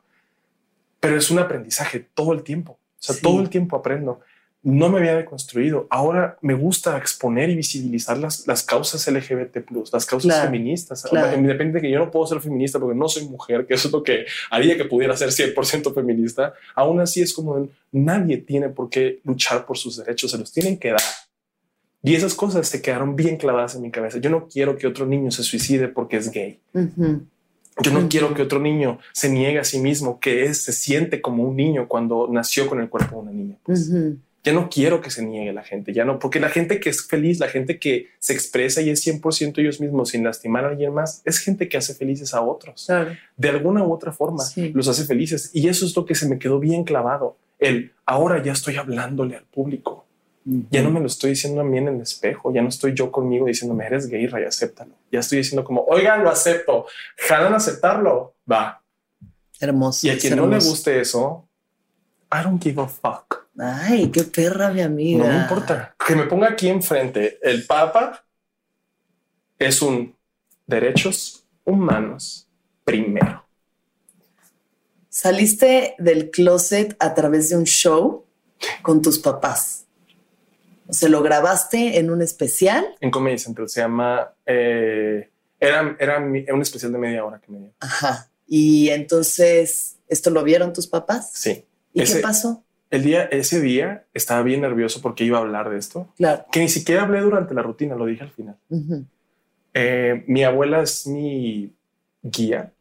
Pero es un aprendizaje todo el tiempo. O sea, Sí. todo el tiempo aprendo. No me había deconstruido. Ahora me gusta exponer y visibilizar las, las causas LGBT, las causas Claro, feministas. claro. Independiente de que yo no puedo ser feminista porque no soy mujer, que eso es lo que haría que pudiera ser 100% feminista. Aún así es como nadie tiene por qué luchar por sus derechos, se los tienen que dar. Y esas cosas se quedaron bien clavadas en mi cabeza. Yo no quiero que otro niño se suicide porque es gay. Yo no quiero que otro niño se niegue a sí mismo, que es, se siente como un niño cuando nació con el cuerpo de una niña. pues. Ya no quiero que se niegue la gente, ya no, porque la gente que es feliz, la gente que se expresa y es 100% ellos mismos sin lastimar a alguien más, es gente que hace felices a otros. Claro. De alguna u otra forma Sí. los hace felices. Y eso es lo que se me quedó bien clavado. El ahora ya estoy hablándole al público. Ya no me lo estoy diciendo a mí en el espejo, ya no estoy yo conmigo diciéndome eres gay, Ray, acéptalo. Ya estoy diciendo como, oigan, lo acepto, jalan a aceptarlo, va. Hermoso. Y a quien no le guste eso, I don't give a fuck. Ay, qué perra, mi amiga. No me importa. Que me ponga aquí enfrente el Papa es un derechos humanos primero. Saliste del closet a través de un show con tus papás. O sea, lo grabaste en un especial. En Comedy Central se llama, eh, era, era un especial de media hora que me dio. Ajá. Y entonces, ¿esto lo vieron tus papás? Sí. ¿Y Ese- qué pasó? El día, ese día estaba bien nervioso porque iba a hablar de esto, Claro. que ni siquiera hablé durante la rutina, lo dije al final. Eh, mi abuela es mi guía,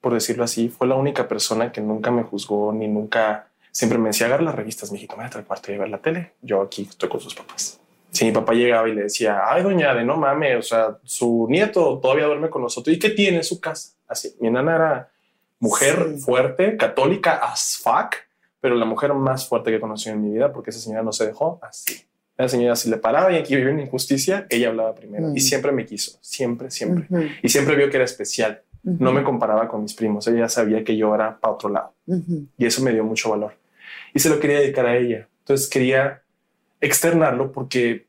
por decirlo así. Fue la única persona que nunca me juzgó ni nunca siempre me decía agarra las revistas, mijito, me al cuarto y ver la tele. Yo aquí estoy con sus papás. Si mi papá llegaba y le decía, ay, doña de no mames, o sea, su nieto todavía duerme con nosotros y qué tiene su casa. Así, mi nana era mujer fuerte, católica as fuck, pero la mujer más fuerte que he conocido en mi vida porque esa señora no se dejó así. La señora, si le paraba y aquí vivía una injusticia, ella hablaba primero y siempre me quiso, siempre, siempre. Y siempre vio que era especial. No me comparaba con mis primos. Ella sabía que yo era para otro lado y eso me dio mucho valor y se lo quería dedicar a ella. Entonces quería externarlo porque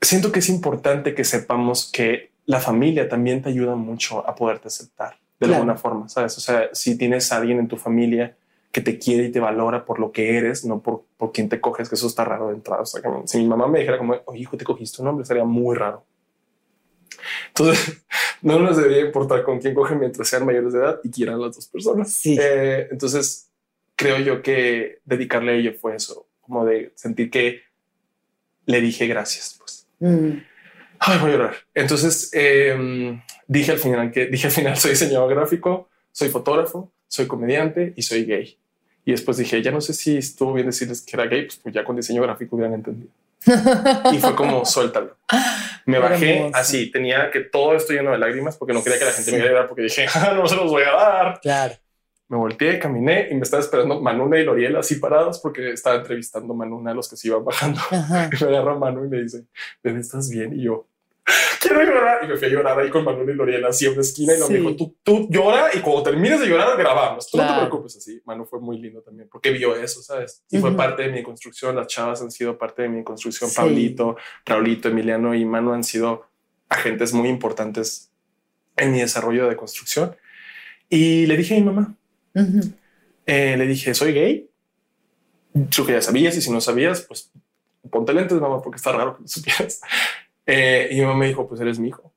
siento que es importante que sepamos que la familia también te ayuda mucho a poderte aceptar de alguna forma, ¿sabes? O sea, si tienes a alguien en tu familia que te quiere y te valora por lo que eres, no por, por quién te coges, que eso está raro de entrada. O sea, si mi mamá me dijera como, oye, hijo, te cogiste un hombre, sería muy raro. Entonces, [laughs] no nos debería importar con quién coge mientras sean mayores de edad y quieran las dos personas. Sí. Eh, entonces, creo yo que dedicarle a ello fue eso, como de sentir que le dije gracias. Pues. Mm. Ay, voy a llorar. Entonces em, dije al final que dije al final [laughs] soy diseñador gráfico, soy fotógrafo, soy comediante y soy gay. Y después dije, ya no sé si estuvo bien decirles que era gay, pues, pues ya con diseño gráfico hubieran entendido. y fue como [laughs] suéltalo. Me bajé Hermoso. así, tenía que todo esto lleno de lágrimas porque no quería que la gente me viera porque dije, [laughs] ah, no se los voy a dar. Claro. Me volteé, caminé y me estaba esperando Manuna y Loriel así parados porque estaba entrevistando a Manuna a los que se iban bajando. Ajá. [laughs] Y me agarra Manu y me dice, ¿estás bien? Y yo, quiero llorar. Y me fui a llorar ahí con Manuna y Loriel así a una esquina y Sí. dijo, tú, tú llora y cuando termines de llorar grabamos. Tú no te preocupes así. Manu fue muy lindo también porque vio eso, ¿sabes? Y fue Ujú. parte de mi construcción. Las chavas han sido parte de mi construcción. Sí. Pablito, Raulito, Emiliano y Manu han sido agentes muy importantes en mi desarrollo de construcción. Y le dije a mi mamá, Ujú. eh, le dije, soy gay. Tú que ya sabías y si no sabías, pues ponte lentes, mamá, porque está raro que lo supieras. [laughs] Eh, y mi mamá me dijo, pues eres mi hijo.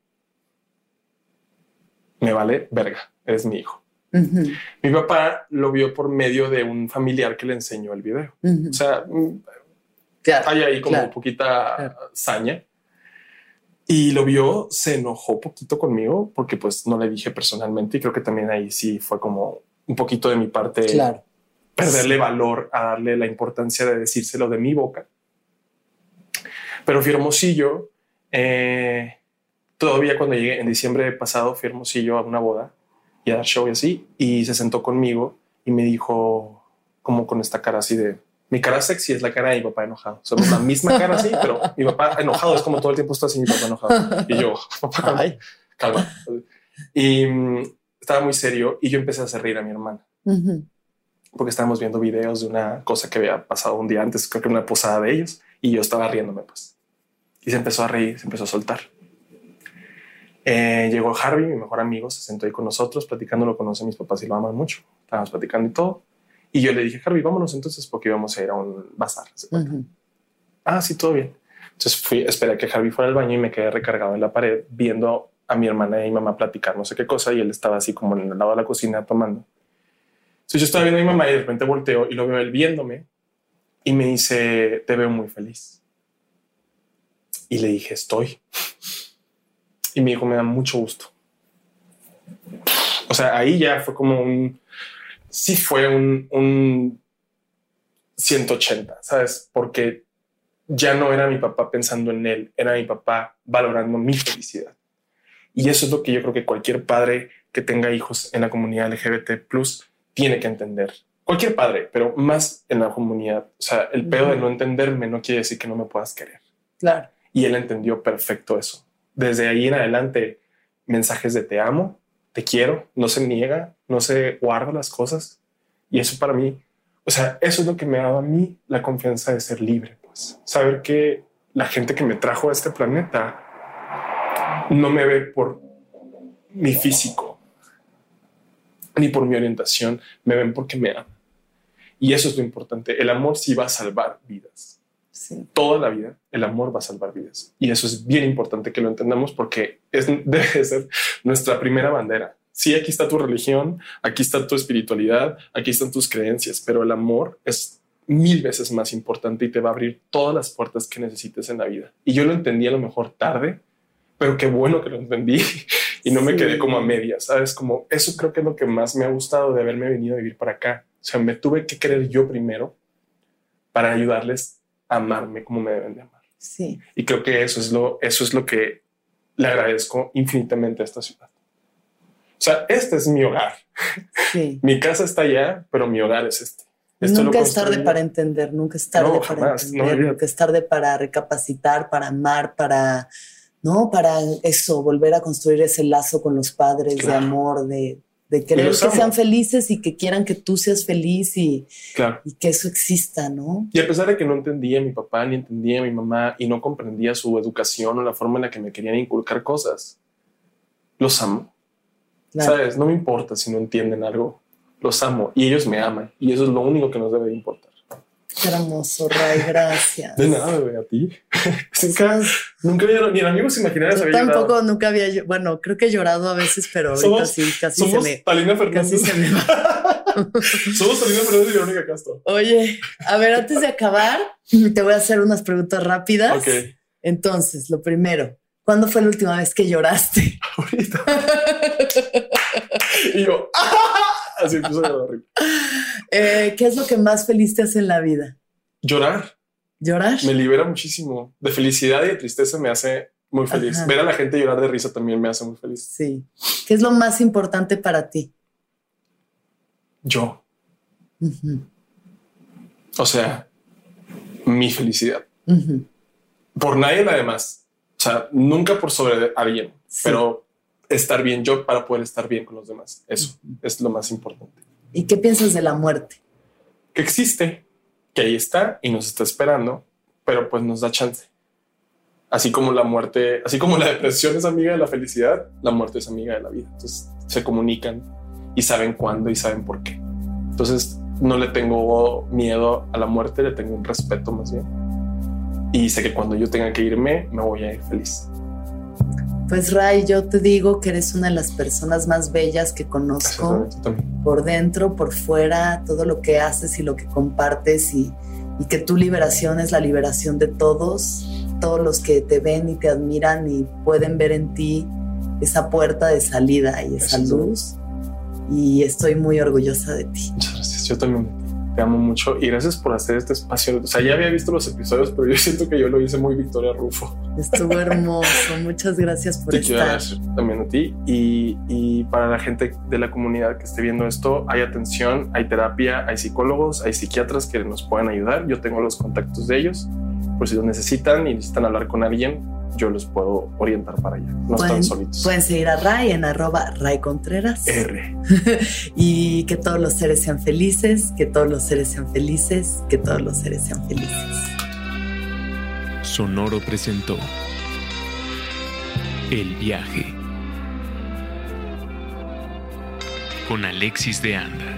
Me vale verga, eres mi hijo. Ujú. Mi papá lo vio por medio de un familiar que le enseñó el video. Ujú. O sea, mm, Claro. hay ahí como claro. poquita Claro. saña. Y lo vio, se enojó poquito conmigo porque pues no le dije personalmente y creo que también ahí sí fue como un poquito de mi parte Claro. perderle valor a darle la importancia de decírselo de mi boca. Pero fui Hermosillo, eh, todavía cuando llegué en diciembre pasado, fui Hermosillo a una boda y a dar show y así, y se sentó conmigo y me dijo, como con esta cara así de, mi cara sexy es la cara de mi papá enojado. Somos la misma cara así, pero mi papá enojado es como todo el tiempo está así, mi papá enojado. Y yo, [laughs] papá, calma, calma. Y estaba muy serio y yo empecé a hacer reír a mi hermana porque estábamos viendo videos de una cosa que había pasado un día antes, creo que una posada de ellos, y yo estaba riéndome, pues. Y se empezó a reír, se empezó a soltar. Eh, llegó Harvey, mi mejor amigo, se sentó ahí con nosotros, platicando, lo conoce mis papás y lo aman mucho. Estábamos platicando y todo. Y yo le dije, Harvey, vámonos entonces porque íbamos a ir a un bazar. ¿se cuenta? Ujú. Ah, sí, todo bien. Entonces fui, esperé a que Harvey fuera al baño y me quedé recargado en la pared viendo a mi hermana y mi mamá platicar no sé qué cosa y él estaba así como en el lado de la cocina tomando. Entonces yo estaba viendo a mi mamá y de repente volteo y lo veo viéndome y me dice, te veo muy feliz. Y le dije, estoy. Y me dijo, me da mucho gusto. O sea, ahí ya fue como un, sí fue un, un 180, ¿sabes? Porque ya no era mi papá pensando en él, era mi papá valorando mi felicidad. Y eso es lo que yo creo que cualquier padre que tenga hijos en la comunidad LGBT plus tiene que entender. Cualquier padre, pero más en la comunidad. O sea, el pedo de no entenderme no quiere decir que no me puedas querer. Claro. Y él entendió perfecto eso. Desde ahí en adelante, mensajes de te amo, te quiero, no se niega, no se guarda las cosas. Y eso para mí, o sea, eso es lo que me ha dado a mí la confianza de ser libre. Pues saber que la gente que me trajo a este planeta no me ve por mi físico ni por mi orientación, me ven porque me aman. Y eso es lo importante. El amor sí va a salvar vidas Sí. toda la vida, el amor va a salvar vidas. Y eso es bien importante que lo entendamos porque es, [laughs] debe de ser nuestra primera bandera. Sí, aquí está tu religión, aquí está tu espiritualidad, aquí están tus creencias, pero el amor es mil veces más importante y te va a abrir todas las puertas que necesites en la vida. Y yo lo entendí a lo mejor tarde, pero qué bueno que lo entendí [laughs] y no me quedé como a medias, ¿sabes? Como eso creo que es lo que más me ha gustado de haberme venido a vivir para acá. O sea, me tuve que querer yo primero para ayudarles a amarme como me deben de amar. Sí. Y creo que eso es lo, eso es lo que le agradezco infinitamente a esta ciudad. O sea, este es mi hogar. Sí. [laughs] Mi casa está allá, pero mi hogar es este. Esto nunca es tarde para entender, nunca es tarde No, para jamás, entender, nunca es tarde para recapacitar, para amar, para, no, para eso, volver a construir ese lazo con los padres de amor, de, de querer que amo. sean felices y que quieran que tú seas feliz y, Claro. y que eso exista, ¿no? Y a pesar de que no entendía a mi papá ni entendía a mi mamá y no comprendía su educación o la forma en la que me querían inculcar cosas, los amo. Claro. Sabes, no me importa si no entienden algo, los amo y ellos me aman y eso es lo único que nos debe de importar. Qué hermoso, Ray, gracias. De nada, bebé, a ti. nunca, nunca había- ni en amigos imaginarios había llorado. tampoco nunca había, bueno, creo que he llorado a veces, pero ahorita Somos- sí, casi Somos se me, Talina casi Fernández. se me va. [laughs] Somos Talina Fernández y Verónica Castro. Oye, a ver, antes de acabar, te voy a hacer unas preguntas rápidas. Ok, Entonces, lo primero, ¿cuándo fue la última vez que lloraste? [laughs] ahorita. [laughs] y yo, [laughs] así empiezo a llorar. Eh, ¿Qué es lo que más feliz te hace en la vida? Llorar. ¿Llorar? me libera muchísimo. De felicidad y de tristeza me hace muy feliz. Ajá. Ver a la gente llorar de risa también me hace muy feliz. Sí. ¿Qué es lo más importante para ti? Yo, o sea, mi felicidad. Por nadie la demás. O sea, nunca por sobre alguien, Sí. pero estar bien yo para poder estar bien con los demás. Eso es lo más importante. ¿Y qué piensas de la muerte? Que existe, que ahí está y nos está esperando, pero pues nos da chance. Así como la muerte, así como la depresión es amiga de la felicidad, la muerte es amiga de la vida. Entonces se comunican y saben cuándo y saben por qué. Entonces no le tengo miedo a la muerte, le tengo un respeto más bien. Y sé que cuando yo tenga que irme, me voy a ir feliz. Pues Ray, yo te digo que eres una de las personas más bellas que conozco. Por dentro, por fuera, todo lo que haces y lo que compartes y, y que tu liberación es la liberación de todos, todos los que te ven y te admiran y pueden ver en ti esa puerta de salida y esa Gracias. luz. Y estoy muy orgullosa de ti. Muchas gracias. Yo también te amo mucho y gracias por hacer este espacio. O sea, ya había visto los episodios, pero yo siento que yo lo hice muy Victoria Rufo. Estuvo hermoso. Muchas gracias por Te estar. también a ti y, y para la gente de la comunidad que esté viendo esto, hay atención, hay terapia, hay psicólogos, hay psiquiatras que nos pueden ayudar. Yo tengo los contactos de ellos. Por si los necesitan y necesitan hablar con alguien, yo los puedo orientar para allá. No están Pueden, solitos. pueden seguir a Ray en arroba Ray Contreras. R. [laughs] y que todos los seres sean felices, que todos los seres sean felices, que todos los seres sean felices. Sonoro presentó El viaje con Alexis de Anda.